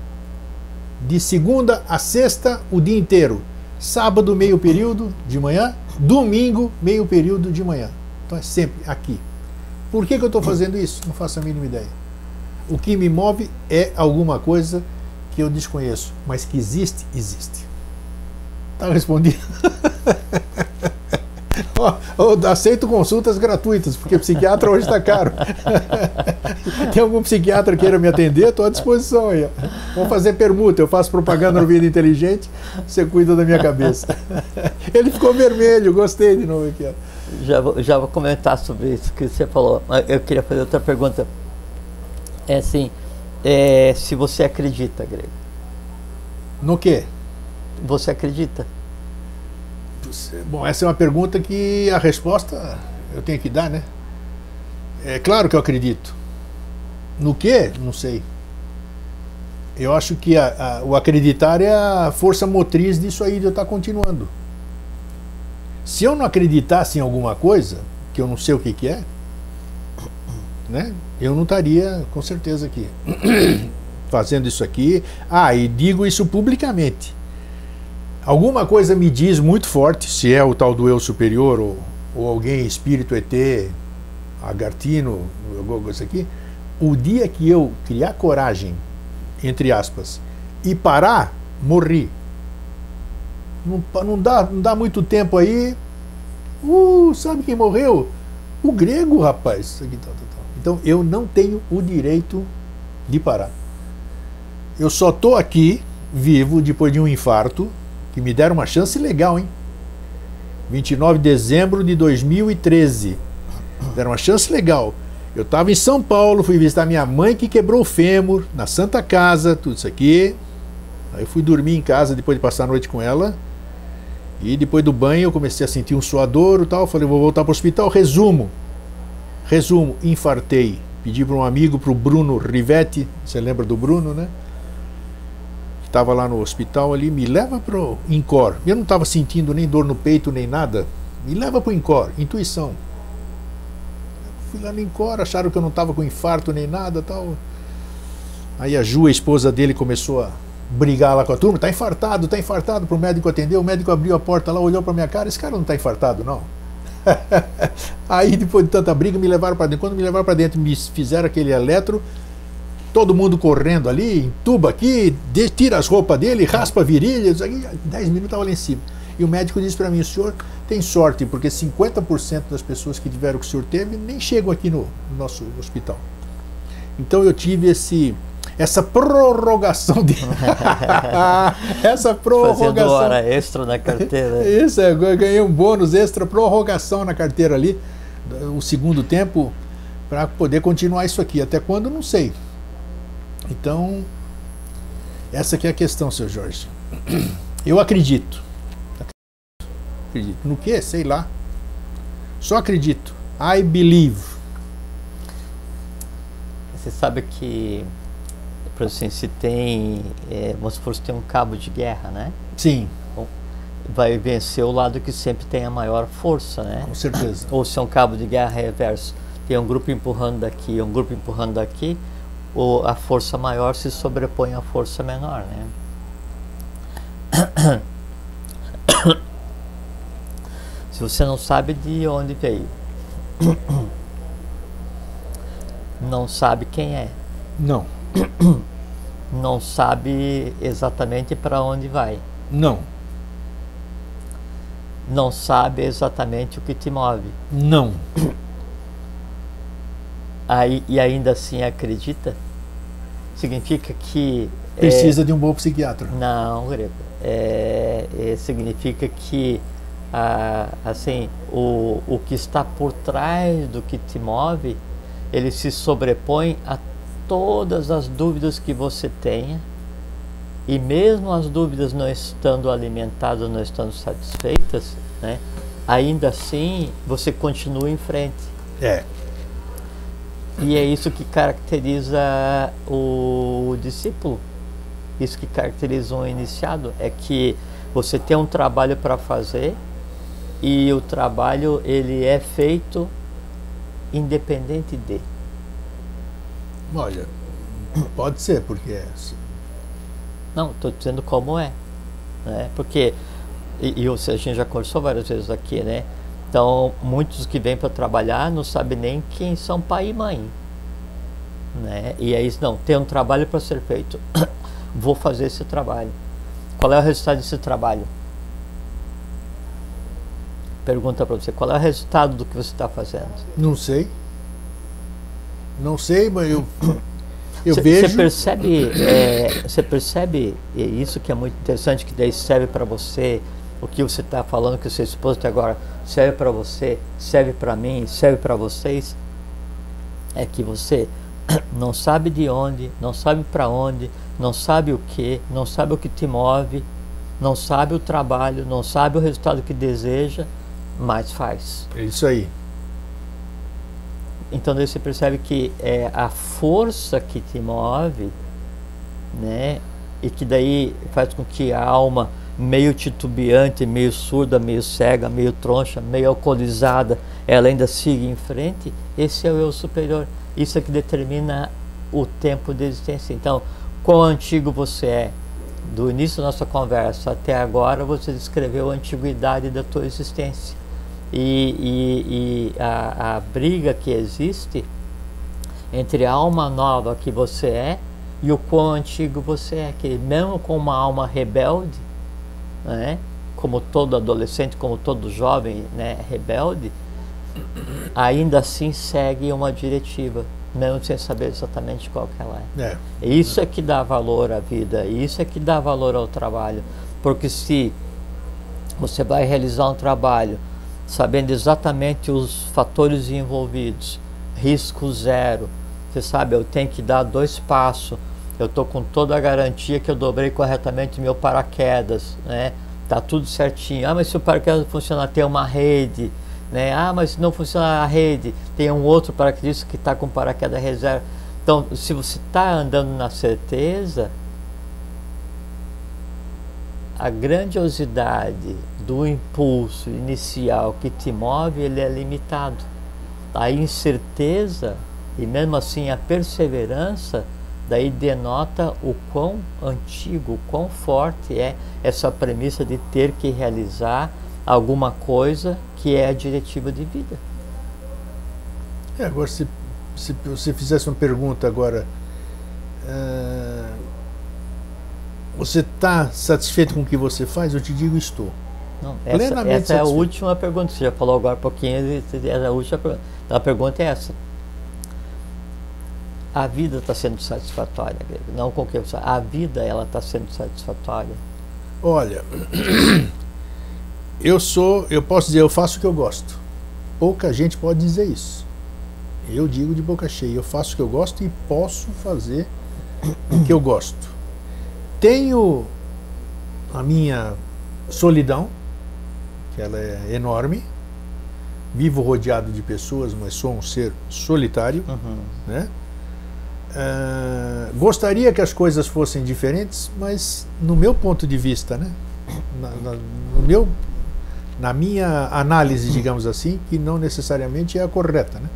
De segunda a sexta, o dia inteiro. Sábado, meio período de manhã. Domingo, meio período de manhã. Então é sempre aqui. Por que, que eu estou fazendo isso? Não faço a mínima ideia. O que me move é alguma coisa que eu desconheço, mas que existe, existe. Tá respondido. oh, aceito consultas gratuitas, porque psiquiatra hoje está caro. Tem algum psiquiatra queira me atender? Estou à disposição aí. Vamos fazer permuta. Eu faço propaganda no Vida Inteligente, você cuida da minha cabeça. Ele ficou vermelho, gostei de novo aqui. Já vou, já vou comentar sobre isso que você falou. Eu queria fazer outra pergunta. É assim, é, se você acredita, Grego. No quê? Você acredita? Bom, essa é uma pergunta que a resposta eu tenho que dar, né? É claro que eu acredito. No que? Não sei. Eu acho que a, a, o acreditar é a força motriz disso aí de eu estar continuando. Se eu não acreditasse em alguma coisa, que eu não sei o que, que é, né? Eu não estaria com certeza aqui fazendo isso aqui. Ah, e digo isso publicamente. Alguma coisa me diz muito forte, se é o tal do eu superior ou, ou alguém espírito ET, agartino, coisa aqui. O dia que eu criar coragem, entre aspas, e parar, morri. Não, não, dá, não dá muito tempo aí. Uh, sabe quem morreu? O grego, rapaz. Então eu não tenho o direito de parar. Eu só estou aqui vivo depois de um infarto que me deram uma chance legal, hein? 29 de dezembro de 2013. Deram uma chance legal. Eu estava em São Paulo, fui visitar minha mãe que quebrou o fêmur na Santa Casa, tudo isso aqui. Aí fui dormir em casa depois de passar a noite com ela. E depois do banho eu comecei a sentir um suador e tal. Falei, vou voltar para o hospital. Resumo. Resumo, infartei. Pedi para um amigo, para o Bruno Rivetti. Você lembra do Bruno, né? Estava lá no hospital ali. Me leva para o INCOR. Eu não estava sentindo nem dor no peito, nem nada. Me leva para o INCOR. Intuição. Fui lá no INCOR, acharam que eu não estava com infarto nem nada tal. Aí a Ju, a esposa dele, começou a brigar lá com a turma, tá infartado, tá infartado para o médico atender. O médico abriu a porta lá, olhou para minha cara, esse cara não tá infartado, não. Aí depois de tanta briga me levaram para dentro. Quando me levaram para dentro, me fizeram aquele eletro, todo mundo correndo ali, entuba aqui, tira as roupas dele, raspa a virilha, isso aqui, 10 minutos estava lá em cima. E o médico disse para mim, o senhor tem sorte, porque 50% das pessoas que tiveram o que o senhor teve nem chegam aqui no, no nosso hospital. Então eu tive esse essa prorrogação de essa prorrogação Fazendo hora extra na carteira. Isso, é, eu ganhei um bônus extra, prorrogação na carteira ali, o segundo tempo, para poder continuar isso aqui. Até quando, não sei. Então, essa aqui é a questão, seu Jorge. Eu acredito. Acredito. No que? Sei lá. Só acredito. I believe. Você sabe que por assim, se tem, é, vamos supor, se tem um cabo de guerra, né? Sim. vai vencer o lado que sempre tem a maior força, né? Com certeza. Ou se é um cabo de guerra reverso, tem um grupo empurrando daqui, um grupo empurrando daqui, ou a força maior se sobrepõe à força menor, né? se você não sabe de onde veio, não sabe quem é. Não. não sabe exatamente para onde vai. Não. Não sabe exatamente o que te move. Não. Aí, e ainda assim acredita? Significa que. Precisa é, de um bom psiquiatra. Não, Grego. É, é, significa que ah, assim, o, o que está por trás do que te move, ele se sobrepõe a todas as dúvidas que você tenha, e mesmo as dúvidas não estando alimentadas, não estando satisfeitas, né, ainda assim você continua em frente. É. E é isso que caracteriza o discípulo. Isso que caracteriza um iniciado é que você tem um trabalho para fazer e o trabalho ele é feito independente de. Olha, pode ser, porque é. Não, estou dizendo como é. Né? Porque, e, e a gente já conversou várias vezes aqui, né? Então, muitos que vêm para trabalhar não sabem nem quem são pai e mãe. Né? E aí, não, tem um trabalho para ser feito. Vou fazer esse trabalho. Qual é o resultado desse trabalho? Pergunta para você, qual é o resultado do que você está fazendo? Não sei. Não sei, mas eu, eu cê, vejo. Você percebe, é, você percebe isso que é muito interessante, que daí serve para você, o que você está falando, que o seu esposo até agora serve para você, serve para mim, serve para vocês. É que você não sabe de onde, não sabe para onde, não sabe o que, não sabe o que te move, não sabe o trabalho, não sabe o resultado que deseja, mas faz. É isso aí. Então daí você percebe que é a força que te move, né? E que daí faz com que a alma meio titubeante, meio surda, meio cega, meio troncha, meio alcoolizada, ela ainda siga em frente, esse é o eu superior. Isso é que determina o tempo de existência. Então, quão antigo você é? Do início da nossa conversa até agora, você descreveu a antiguidade da tua existência. E, e, e a, a briga que existe entre a alma nova que você é e o quão antigo você é, que mesmo com uma alma rebelde, né, como todo adolescente, como todo jovem né, rebelde, ainda assim segue uma diretiva, mesmo sem saber exatamente qual que ela é. é. Isso é que dá valor à vida, isso é que dá valor ao trabalho, porque se você vai realizar um trabalho sabendo exatamente os fatores envolvidos, risco zero, você sabe, eu tenho que dar dois passos, eu estou com toda a garantia que eu dobrei corretamente meu paraquedas, né? Tá tudo certinho. Ah, mas se o paraquedas funcionar, tem uma rede, né? Ah, mas se não funcionar a rede, tem um outro paraquedista que está com paraquedas reserva. Então, se você está andando na certeza, a grandiosidade do impulso inicial que te move, ele é limitado. A incerteza e mesmo assim a perseverança daí denota o quão antigo, o quão forte é essa premissa de ter que realizar alguma coisa que é a diretiva de vida. É, agora se, se você fizesse uma pergunta agora, uh, você está satisfeito com o que você faz? Eu te digo estou. Não, essa, essa é a última pergunta. Você já falou agora um pouquinho, a última pergunta. Então, a pergunta é essa a vida está sendo satisfatória, não com que a vida ela está sendo satisfatória. Olha, eu sou, eu posso dizer, eu faço o que eu gosto. Pouca gente pode dizer isso. Eu digo de boca cheia, eu faço o que eu gosto e posso fazer o que eu gosto. Tenho a minha solidão, que ela é enorme. Vivo rodeado de pessoas, mas sou um ser solitário, uhum. né? Uh, gostaria que as coisas fossem diferentes, mas no meu ponto de vista, né? Na, na, no meu, na minha análise, digamos assim, que não necessariamente é a correta. Né?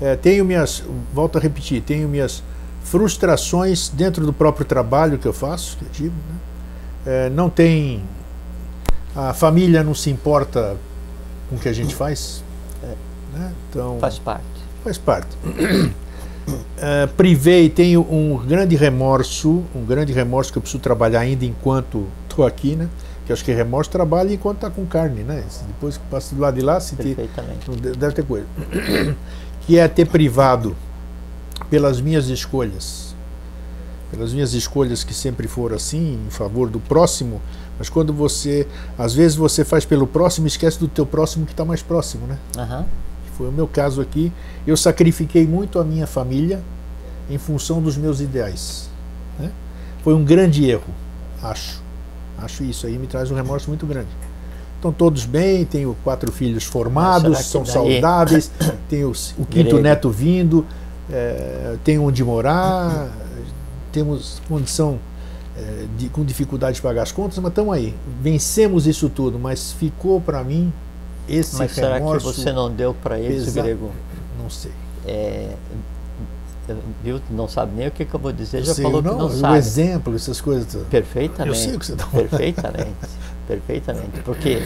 É, tenho minhas, volto a repetir, tenho minhas frustrações dentro do próprio trabalho que eu faço, que eu digo, né? é, não tem. A família não se importa com o que a gente faz. Né? Então, faz parte. Faz parte. Uh, privei, tenho um grande remorso, um grande remorso que eu preciso trabalhar ainda enquanto estou aqui, né? Que acho que remorso trabalha enquanto está com carne, né? Depois que passa do lado de lá, se ter, deve ter coisa. que é ter privado pelas minhas escolhas, pelas minhas escolhas que sempre foram assim, em favor do próximo, mas quando você, às vezes você faz pelo próximo, esquece do teu próximo que está mais próximo, né? Uhum. Foi o meu caso aqui. Eu sacrifiquei muito a minha família em função dos meus ideais. Né? Foi um grande erro, acho. Acho isso aí me traz um remorso muito grande. Estão todos bem, tenho quatro filhos formados, são daí... saudáveis, tenho o quinto neto vindo, é, tenho onde morar, temos condição é, de, com dificuldade de pagar as contas, mas estamos aí. Vencemos isso tudo, mas ficou para mim esse Mas será que você não deu para eles, grego? Não sei. É, viu? Não sabe nem o que, que eu vou dizer, eu já sei, falou não, que não sabe. O exemplo, essas coisas. Perfeitamente. Eu sei o que você está falando. Perfeitamente. perfeitamente. Porque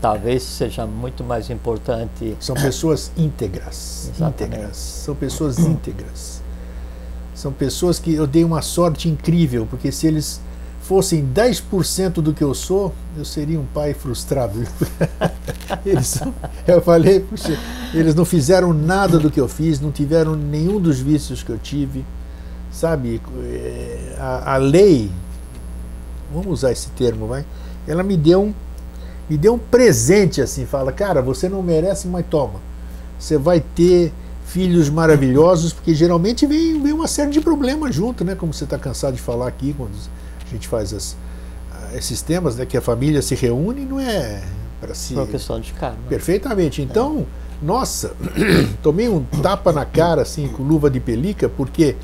talvez seja muito mais importante. São pessoas íntegras. Exatamente. Íntegras. São pessoas íntegras. São pessoas que eu dei uma sorte incrível, porque se eles fossem 10% do que eu sou, eu seria um pai frustrado. eles, eu falei, puxa, eles não fizeram nada do que eu fiz, não tiveram nenhum dos vícios que eu tive. Sabe, eh, a, a lei, vamos usar esse termo, vai, ela me deu um, me deu um presente assim, fala, cara, você não merece, mas toma. Você vai ter filhos maravilhosos, porque geralmente vem, vem uma série de problemas junto, né? Como você está cansado de falar aqui, quando a gente faz as, esses temas, né, que a família se reúne, não é para si. uma questão de karma. Perfeitamente. Então, é. nossa, tomei um tapa na cara assim com luva de pelica, porque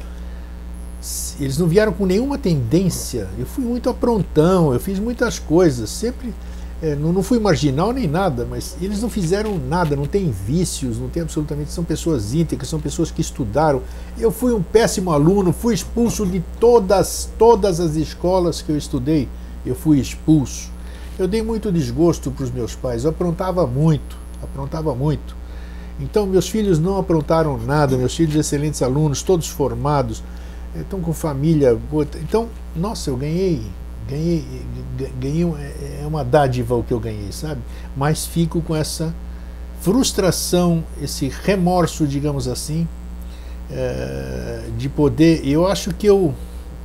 eles não vieram com nenhuma tendência. Eu fui muito aprontão, eu fiz muitas coisas, sempre é, não, não, fui marginal nem nada, mas eles não fizeram nada, não tem vícios, não tem absolutamente. São pessoas íntegras, são pessoas que estudaram. Eu fui um péssimo aluno, fui expulso de todas, todas as escolas que eu estudei. Eu fui expulso. Eu dei muito desgosto para os meus pais, eu aprontava muito, aprontava muito. Então, meus filhos não aprontaram nada, meus filhos excelentes alunos, todos formados, estão com família. Então, nossa, eu ganhei ganhei, ganhei é, uma dádiva o que eu ganhei, sabe? Mas fico com essa frustração, esse remorso, digamos assim, é, de poder. Eu acho que eu,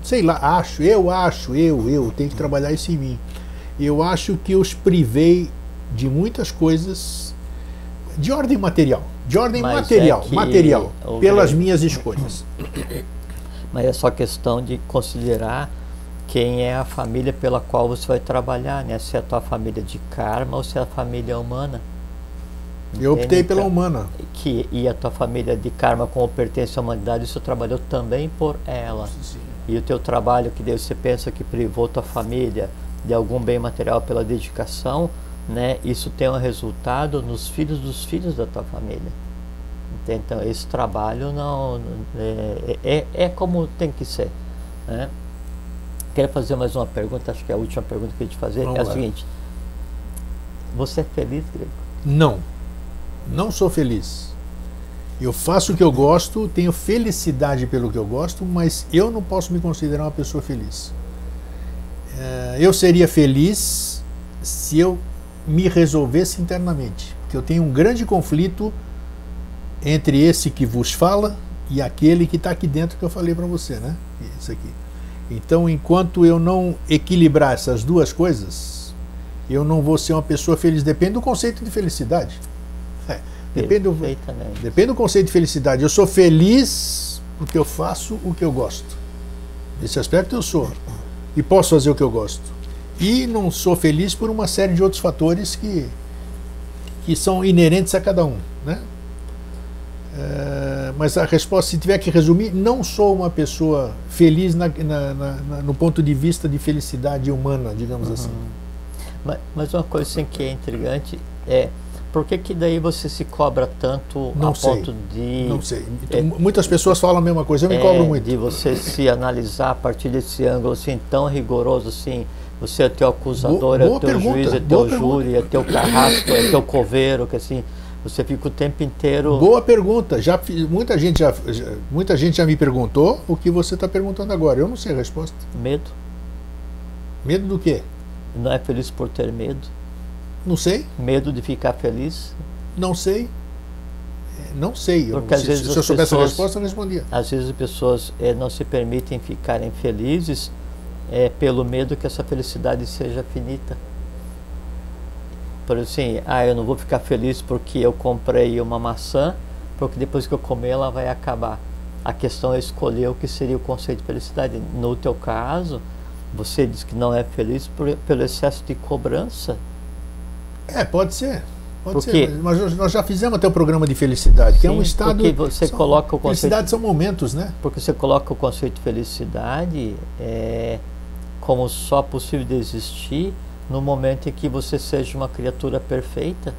sei lá, acho, eu acho, eu, eu tenho que trabalhar isso em mim. Eu acho que eu os privei de muitas coisas de ordem material, de ordem Mas material, é material, pelas minhas escolhas. Mas é só questão de considerar quem é a família pela qual você vai trabalhar, né? Se é a tua família de karma ou se é a família humana. Eu optei pela humana. Que, e a tua família de karma, como pertence à humanidade, você trabalhou também por ela. Sim. E o teu trabalho, que você pensa que privou tua família de algum bem material pela dedicação, né? Isso tem um resultado nos filhos dos filhos da tua família. Então, esse trabalho não é, é, é como tem que ser. Né? Quero fazer mais uma pergunta, acho que é a última pergunta que eu te fazer Vamos é a lá. seguinte. Você é feliz, Grego? Não. Não sou feliz. Eu faço o que eu gosto, tenho felicidade pelo que eu gosto, mas eu não posso me considerar uma pessoa feliz. É, eu seria feliz se eu me resolvesse internamente. Porque eu tenho um grande conflito entre esse que vos fala e aquele que está aqui dentro que eu falei para você, né? Isso aqui. Então, enquanto eu não equilibrar essas duas coisas, eu não vou ser uma pessoa feliz. Depende do conceito de felicidade. É, depende, do, depende do conceito de felicidade. Eu sou feliz porque eu faço o que eu gosto. Nesse aspecto eu sou. E posso fazer o que eu gosto. E não sou feliz por uma série de outros fatores que, que são inerentes a cada um. Né? É, mas a resposta, se tiver que resumir, não sou uma pessoa feliz na, na, na, no ponto de vista de felicidade humana, digamos uhum. assim. Mas, mas, uma coisa assim, que é intrigante é por que, que daí você se cobra tanto não a sei, ponto de. Não sei. É, Muitas pessoas falam a mesma coisa, eu me é, cobro muito. De você se analisar a partir desse ângulo assim, tão rigoroso assim. Você é teu acusador, boa, é teu pergunta, juiz, é teu júri, é teu carrasco, é teu coveiro, que assim você fica o tempo inteiro. Boa pergunta. Já muita gente já, já muita gente já me perguntou o que você está perguntando agora. Eu não sei a resposta. Medo. Medo do quê? Não é feliz por ter medo. Não sei. Medo de ficar feliz. Não sei. É, não sei. Porque eu, às se, vezes se eu soubesse pessoas, a resposta, eu respondia. Às vezes as pessoas é, não se permitem ficarem felizes é, pelo medo que essa felicidade seja finita assim, ah, eu não vou ficar feliz porque eu comprei uma maçã, porque depois que eu comer ela vai acabar. A questão é escolher o que seria o conceito de felicidade. No teu caso, você diz que não é feliz por, pelo excesso de cobrança. É, pode ser. Pode porque, ser, mas nós já fizemos até o programa de felicidade, que sim, é um estado. Porque você são, coloca o conceito. Felicidade são momentos, né? Porque você coloca o conceito de felicidade é, como só possível de existir no momento em que você seja uma criatura perfeita?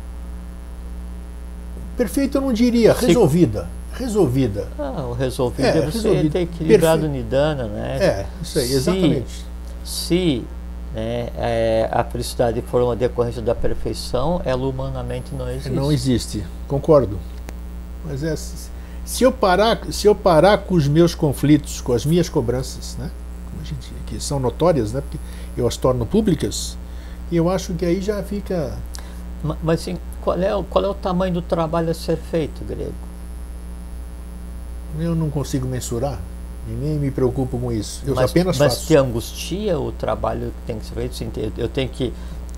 Perfeita eu não diria, resolvida. Resolvida. Ah, o resolvido é, é você resolvido. ter equilibrado Perfe... Nidana, né? É, isso aí, exatamente. Se, se né, é, a felicidade for uma decorrência da perfeição, ela humanamente não existe. Não existe, concordo. Mas é, se eu parar, se eu parar com os meus conflitos, com as minhas cobranças, né, gente, que são notórias, né, porque eu as torno públicas, e eu acho que aí já fica. Mas sim, qual é, qual é o tamanho do trabalho a ser feito, Grego? Eu não consigo mensurar e nem me preocupo com isso. Eu mas, apenas mas faço. te angustia o trabalho que tem que ser feito? Eu tenho que,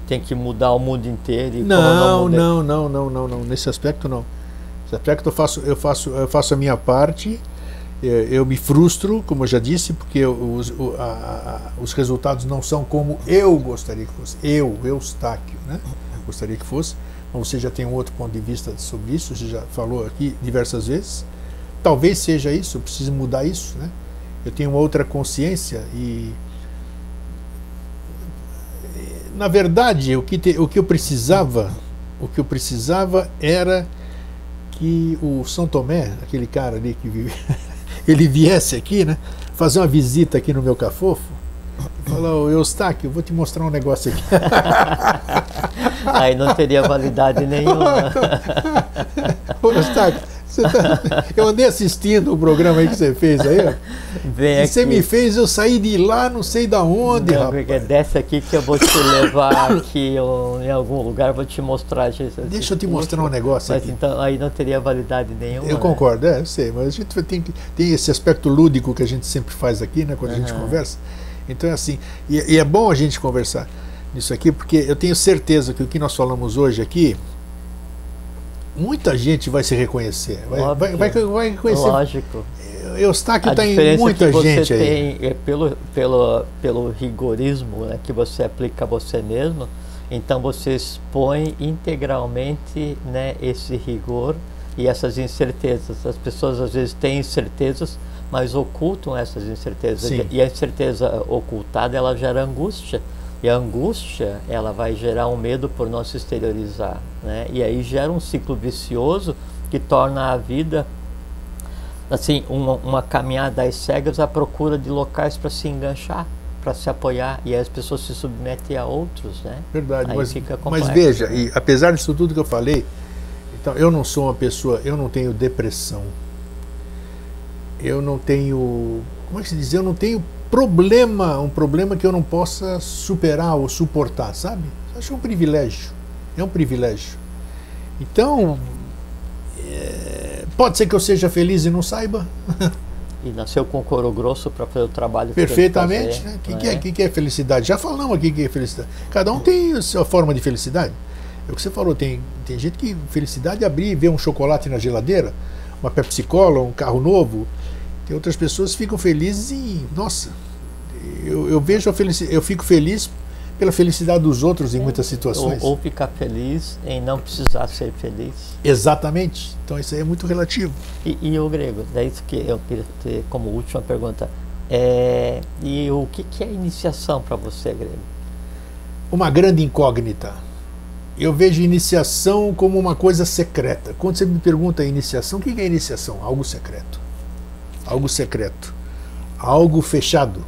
tenho que mudar o mundo inteiro? E não, não, não, não, não, não. Nesse aspecto não. Nesse aspecto eu faço, eu faço, eu faço a minha parte eu me frustro, como eu já disse, porque os, os resultados não são como eu gostaria que fosse. Eu, Eustáquio, né? Gostaria que fosse. Mas você já tem um outro ponto de vista sobre isso, você já falou aqui diversas vezes. Talvez seja isso, eu preciso mudar isso, né? eu tenho uma outra consciência e na verdade o que, te, o que eu precisava o que eu precisava era que o São Tomé aquele cara ali que vive, ele viesse aqui né fazer uma visita aqui no meu cafofo Falou, Eustáquio, vou te mostrar um negócio aqui. Aí não teria validade nenhuma. Ô, Eustáquio, Tá, eu andei assistindo o programa aí que você fez aí, ó. Vem e você me fez eu sair de lá, não sei da onde, não, rapaz. É dessa aqui que eu vou te levar aqui ou, em algum lugar, vou te mostrar. Deixa eu te mostrar um negócio mas aqui. então aí não teria validade nenhuma. Eu né? concordo, é, eu sei, mas a gente tem, tem esse aspecto lúdico que a gente sempre faz aqui, né, quando uhum. a gente conversa. Então é assim, e, e é bom a gente conversar nisso aqui, porque eu tenho certeza que o que nós falamos hoje aqui, muita gente vai se reconhecer. Vai, vai, vai, vai reconhecer. Lógico. Eustáquio está em muita que gente você aí. Tem, é pelo, pelo, pelo rigorismo né, que você aplica a você mesmo, então você expõe integralmente né, esse rigor e essas incertezas. As pessoas às vezes têm incertezas, mas ocultam essas incertezas. Sim. E a incerteza ocultada ela gera angústia. E a angústia, ela vai gerar um medo por não se exteriorizar, né? E aí gera um ciclo vicioso que torna a vida assim, uma, uma caminhada às cegas à procura de locais para se enganchar, para se apoiar, e aí as pessoas se submetem a outros, né? Verdade, aí mas, mas veja, e apesar disso tudo que eu falei, então eu não sou uma pessoa, eu não tenho depressão, eu não tenho, como é que se diz? Eu não tenho problema, um problema que eu não possa superar ou suportar, sabe? Acho um privilégio. É um privilégio. Então, é, pode ser que eu seja feliz e não saiba. E nasceu com couro grosso para fazer o trabalho Perfeitamente. O né? que, que, é, que, que é felicidade? Já falamos aqui que é felicidade. Cada um tem a sua forma de felicidade. É o que você falou, tem, tem gente que felicidade é abrir e ver um chocolate na geladeira, uma Pepsi Cola, um carro novo. Tem outras pessoas que ficam felizes em. Nossa, eu, eu vejo a felicidade, eu fico feliz pela felicidade dos outros em muitas situações. Ou, ou, ficar feliz em não precisar ser feliz. Exatamente. Então isso aí é muito relativo. E, e o grego, daí que eu queria ter como última pergunta. É, e o que, que é iniciação para você, grego? Uma grande incógnita. Eu vejo iniciação como uma coisa secreta. Quando você me pergunta iniciação, o que é iniciação? Algo secreto. Algo secreto. Algo fechado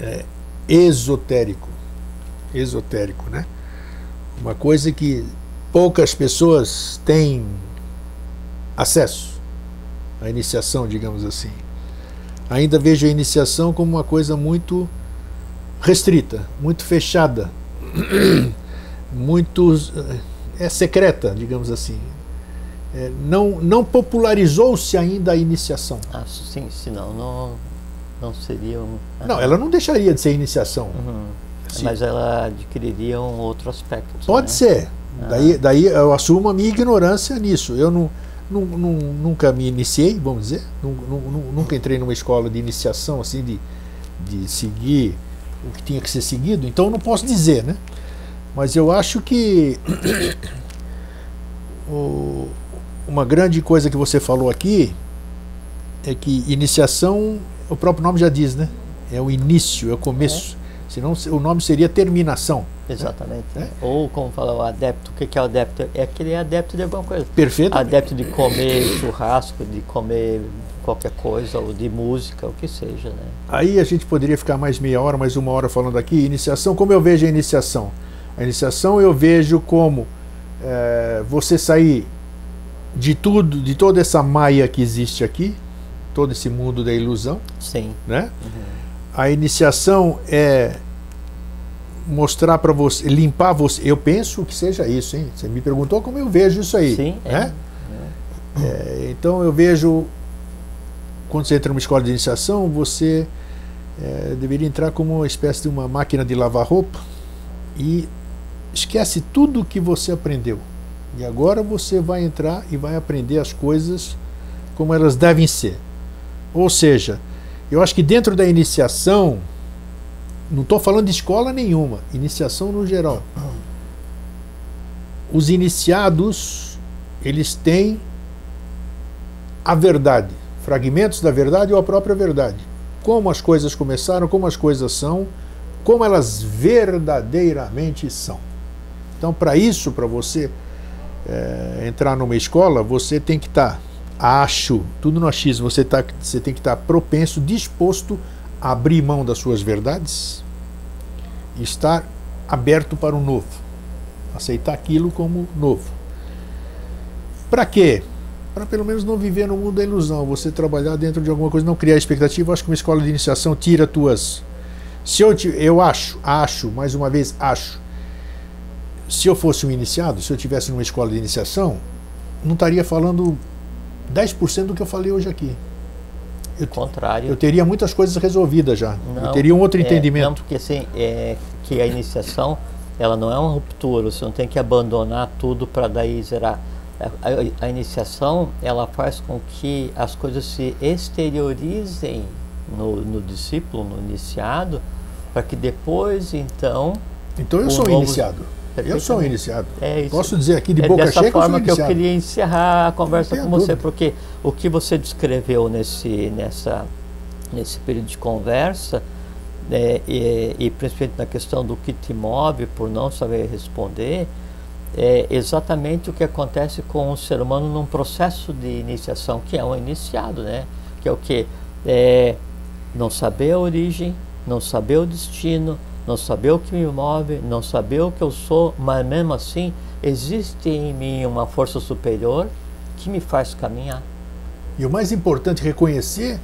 é, esotérico. Esotérico, né? Uma coisa que poucas pessoas têm acesso à iniciação, digamos assim. Ainda vejo a iniciação como uma coisa muito restrita, muito fechada, muito é secreta, digamos assim. É, não não popularizou-se ainda a iniciação. Ah, sim, senão não não seria um. Não, ela não deixaria de ser iniciação. Uhum. Mas ela adquiriria um outro aspecto. Pode né? ser. Ah. Daí, daí eu assumo a minha ignorância nisso. Eu não, não, não nunca me iniciei, vamos dizer. Nunca entrei numa escola de iniciação, assim, de, de seguir o que tinha que ser seguido. Então eu não posso dizer, né? Mas eu acho que o, uma grande coisa que você falou aqui é que iniciação o próprio nome já diz, né? É o início, é o começo. É. Senão o nome seria terminação. Exatamente. Né? Ou como fala o adepto, o que é o adepto? É aquele adepto de alguma coisa. Perfeito. Adepto de comer churrasco, de comer qualquer coisa, ou de música, o que seja. Né? Aí a gente poderia ficar mais meia hora, mais uma hora falando aqui. Iniciação, como eu vejo a iniciação? A iniciação eu vejo como é, você sair de tudo, de toda essa maia que existe aqui, todo esse mundo da ilusão. Sim. Né? Uhum. A iniciação é mostrar para você, limpar você. Eu penso que seja isso, hein? Você me perguntou como eu vejo isso aí. Sim. Né? É. É, então eu vejo quando você entra numa escola de iniciação, você é, deveria entrar como uma espécie de uma máquina de lavar roupa e esquece tudo o que você aprendeu. E agora você vai entrar e vai aprender as coisas como elas devem ser. Ou seja, eu acho que dentro da iniciação, não estou falando de escola nenhuma, iniciação no geral. Os iniciados, eles têm a verdade, fragmentos da verdade ou a própria verdade. Como as coisas começaram, como as coisas são, como elas verdadeiramente são. Então, para isso, para você é, entrar numa escola, você tem que estar, tá, acho, tudo no achismo, você, tá, você tem que estar tá propenso, disposto a abrir mão das suas verdades e estar aberto para o novo. Aceitar aquilo como novo. Para quê? Para pelo menos não viver no mundo da ilusão, você trabalhar dentro de alguma coisa, não criar expectativa. Acho que uma escola de iniciação tira tuas. Se eu, te, eu acho, acho, mais uma vez, acho. Se eu fosse um iniciado, se eu tivesse numa escola de iniciação, não estaria falando 10% do que eu falei hoje aqui. Eu, contrário. Eu teria muitas coisas resolvidas já. Não, eu teria um outro é, entendimento. Não, porque assim, é, que a iniciação, ela não é uma ruptura, você não tem que abandonar tudo para daí zerar. A, a, a, iniciação, ela faz com que as coisas se exteriorizem no, no discípulo, no iniciado, para que depois, então... Então eu sou novo... iniciado. Eu sou um iniciado. É isso. Posso dizer aqui de é boca dessa cheia forma que eu, que eu queria encerrar a conversa com você, dúvida. porque o que você descreveu nesse, nessa, nesse período de conversa, é, e, e, principalmente na questão do que te move por não saber responder, é exatamente o que acontece com um ser humano num processo de iniciação, que é um iniciado, né? Que é o que? É, não saber a origem, não saber o destino, não saber o que me move, não saber o que eu sou, mas mesmo assim existe em mim uma força superior que me faz caminhar. E o mais importante, reconhecer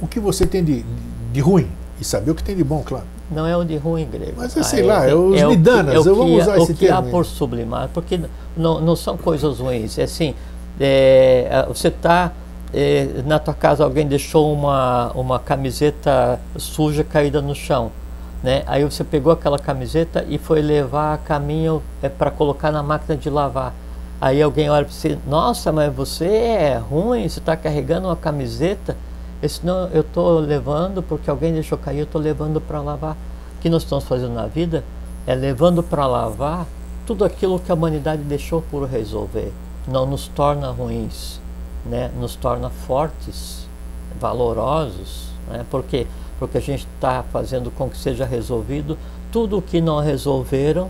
o que você tem de, de ruim e saber o que tem de bom, claro. Não é o de ruim grego. Mas é, sei ah, lá, é, é os é é eu vou usar esse termo. O que há por sublimar, porque não, não são coisas ruins. É assim, é, você está é, na tua casa, alguém deixou uma, uma camiseta suja caída no chão né? Aí você pegou aquela camiseta e foi levar a caminho é, para colocar na máquina de lavar. Aí alguém olha para você, nossa, mas você é ruim, você está carregando uma camiseta. Esse não, eu estou levando porque alguém deixou cair, eu estou levando para lavar. O que nós estamos fazendo na vida é levando para lavar tudo aquilo que a humanidade deixou por resolver. Não nos torna ruins, né? nos torna fortes, valorosos. Né? Porque porque a gente está fazendo com que seja resolvido tudo o que não resolveram,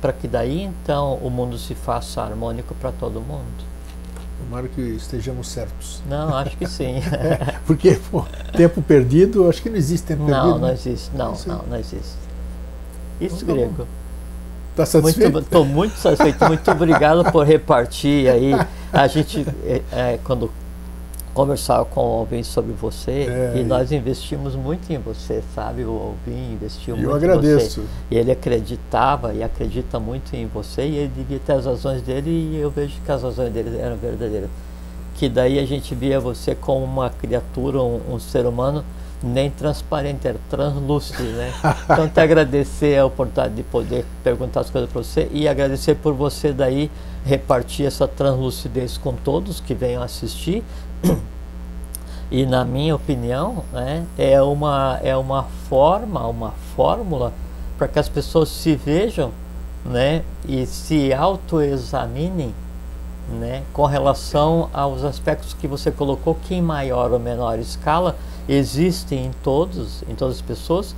para que daí então o mundo se faça harmônico para todo mundo. Tomara que estejamos certos. Não, acho que sim. é, porque pô, tempo perdido, acho que não existe tempo não, perdido. Não, não existe. Não, não, não existe. Isso, então, tá grego. Está satisfeito? Estou muito, muito satisfeito. Muito obrigado por repartir aí. A gente, é, é, quando conversar com o Alvin sobre você é, e nós investimos muito em você, sabe? O Alvin investiu muito agradeço. em você. E ele acreditava e acredita muito em você e ele devia ter as razões dele e eu vejo que as razões dele eram verdadeiras. Que daí a gente via você como uma criatura, um, um ser humano nem transparente, era translúcido, né? Então, te agradecer a oportunidade de poder perguntar as coisas para você e agradecer por você daí repartir essa translucidez com todos que venham assistir e na minha opinião, né, é, uma, é uma forma, uma fórmula para que as pessoas se vejam né, e se autoexaminem né, com relação aos aspectos que você colocou, que em maior ou menor escala existem em todos, em todas as pessoas,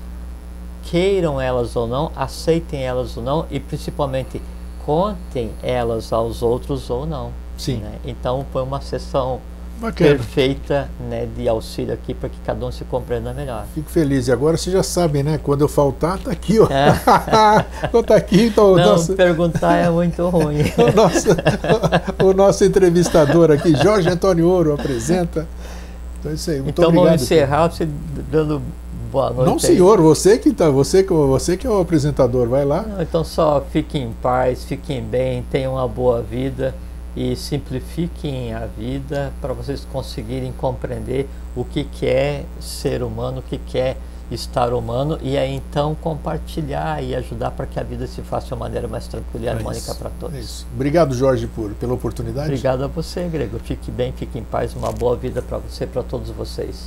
queiram elas ou não, aceitem elas ou não e principalmente contem elas aos outros ou não. Sim. Né? Então foi uma sessão Bacana. perfeita né, de auxílio aqui para que cada um se compreenda melhor. Fico feliz. E agora vocês já sabem, né? Quando eu faltar, tá aqui, ó. É. Quando tá aqui, então. Não, nosso... perguntar é muito ruim. o, nosso, o nosso entrevistador aqui, Jorge Antônio Ouro, apresenta. Então é isso aí. Muito então obrigado, vamos encerrar você dando boa noite. Não, senhor, você que tá, você que você que é o apresentador, vai lá. Não, então só fiquem em paz, fiquem bem, tenham uma boa vida e simplifiquem a vida para vocês conseguirem compreender o que, que é ser humano, o que, que é estar humano e aí então compartilhar e ajudar para que a vida se faça de uma maneira mais tranquila e é harmônica para todos. É isso. Obrigado, Jorge, por, pela oportunidade. Obrigado a você, Grego. Fique bem, fique em paz. Uma boa vida para você e para todos vocês.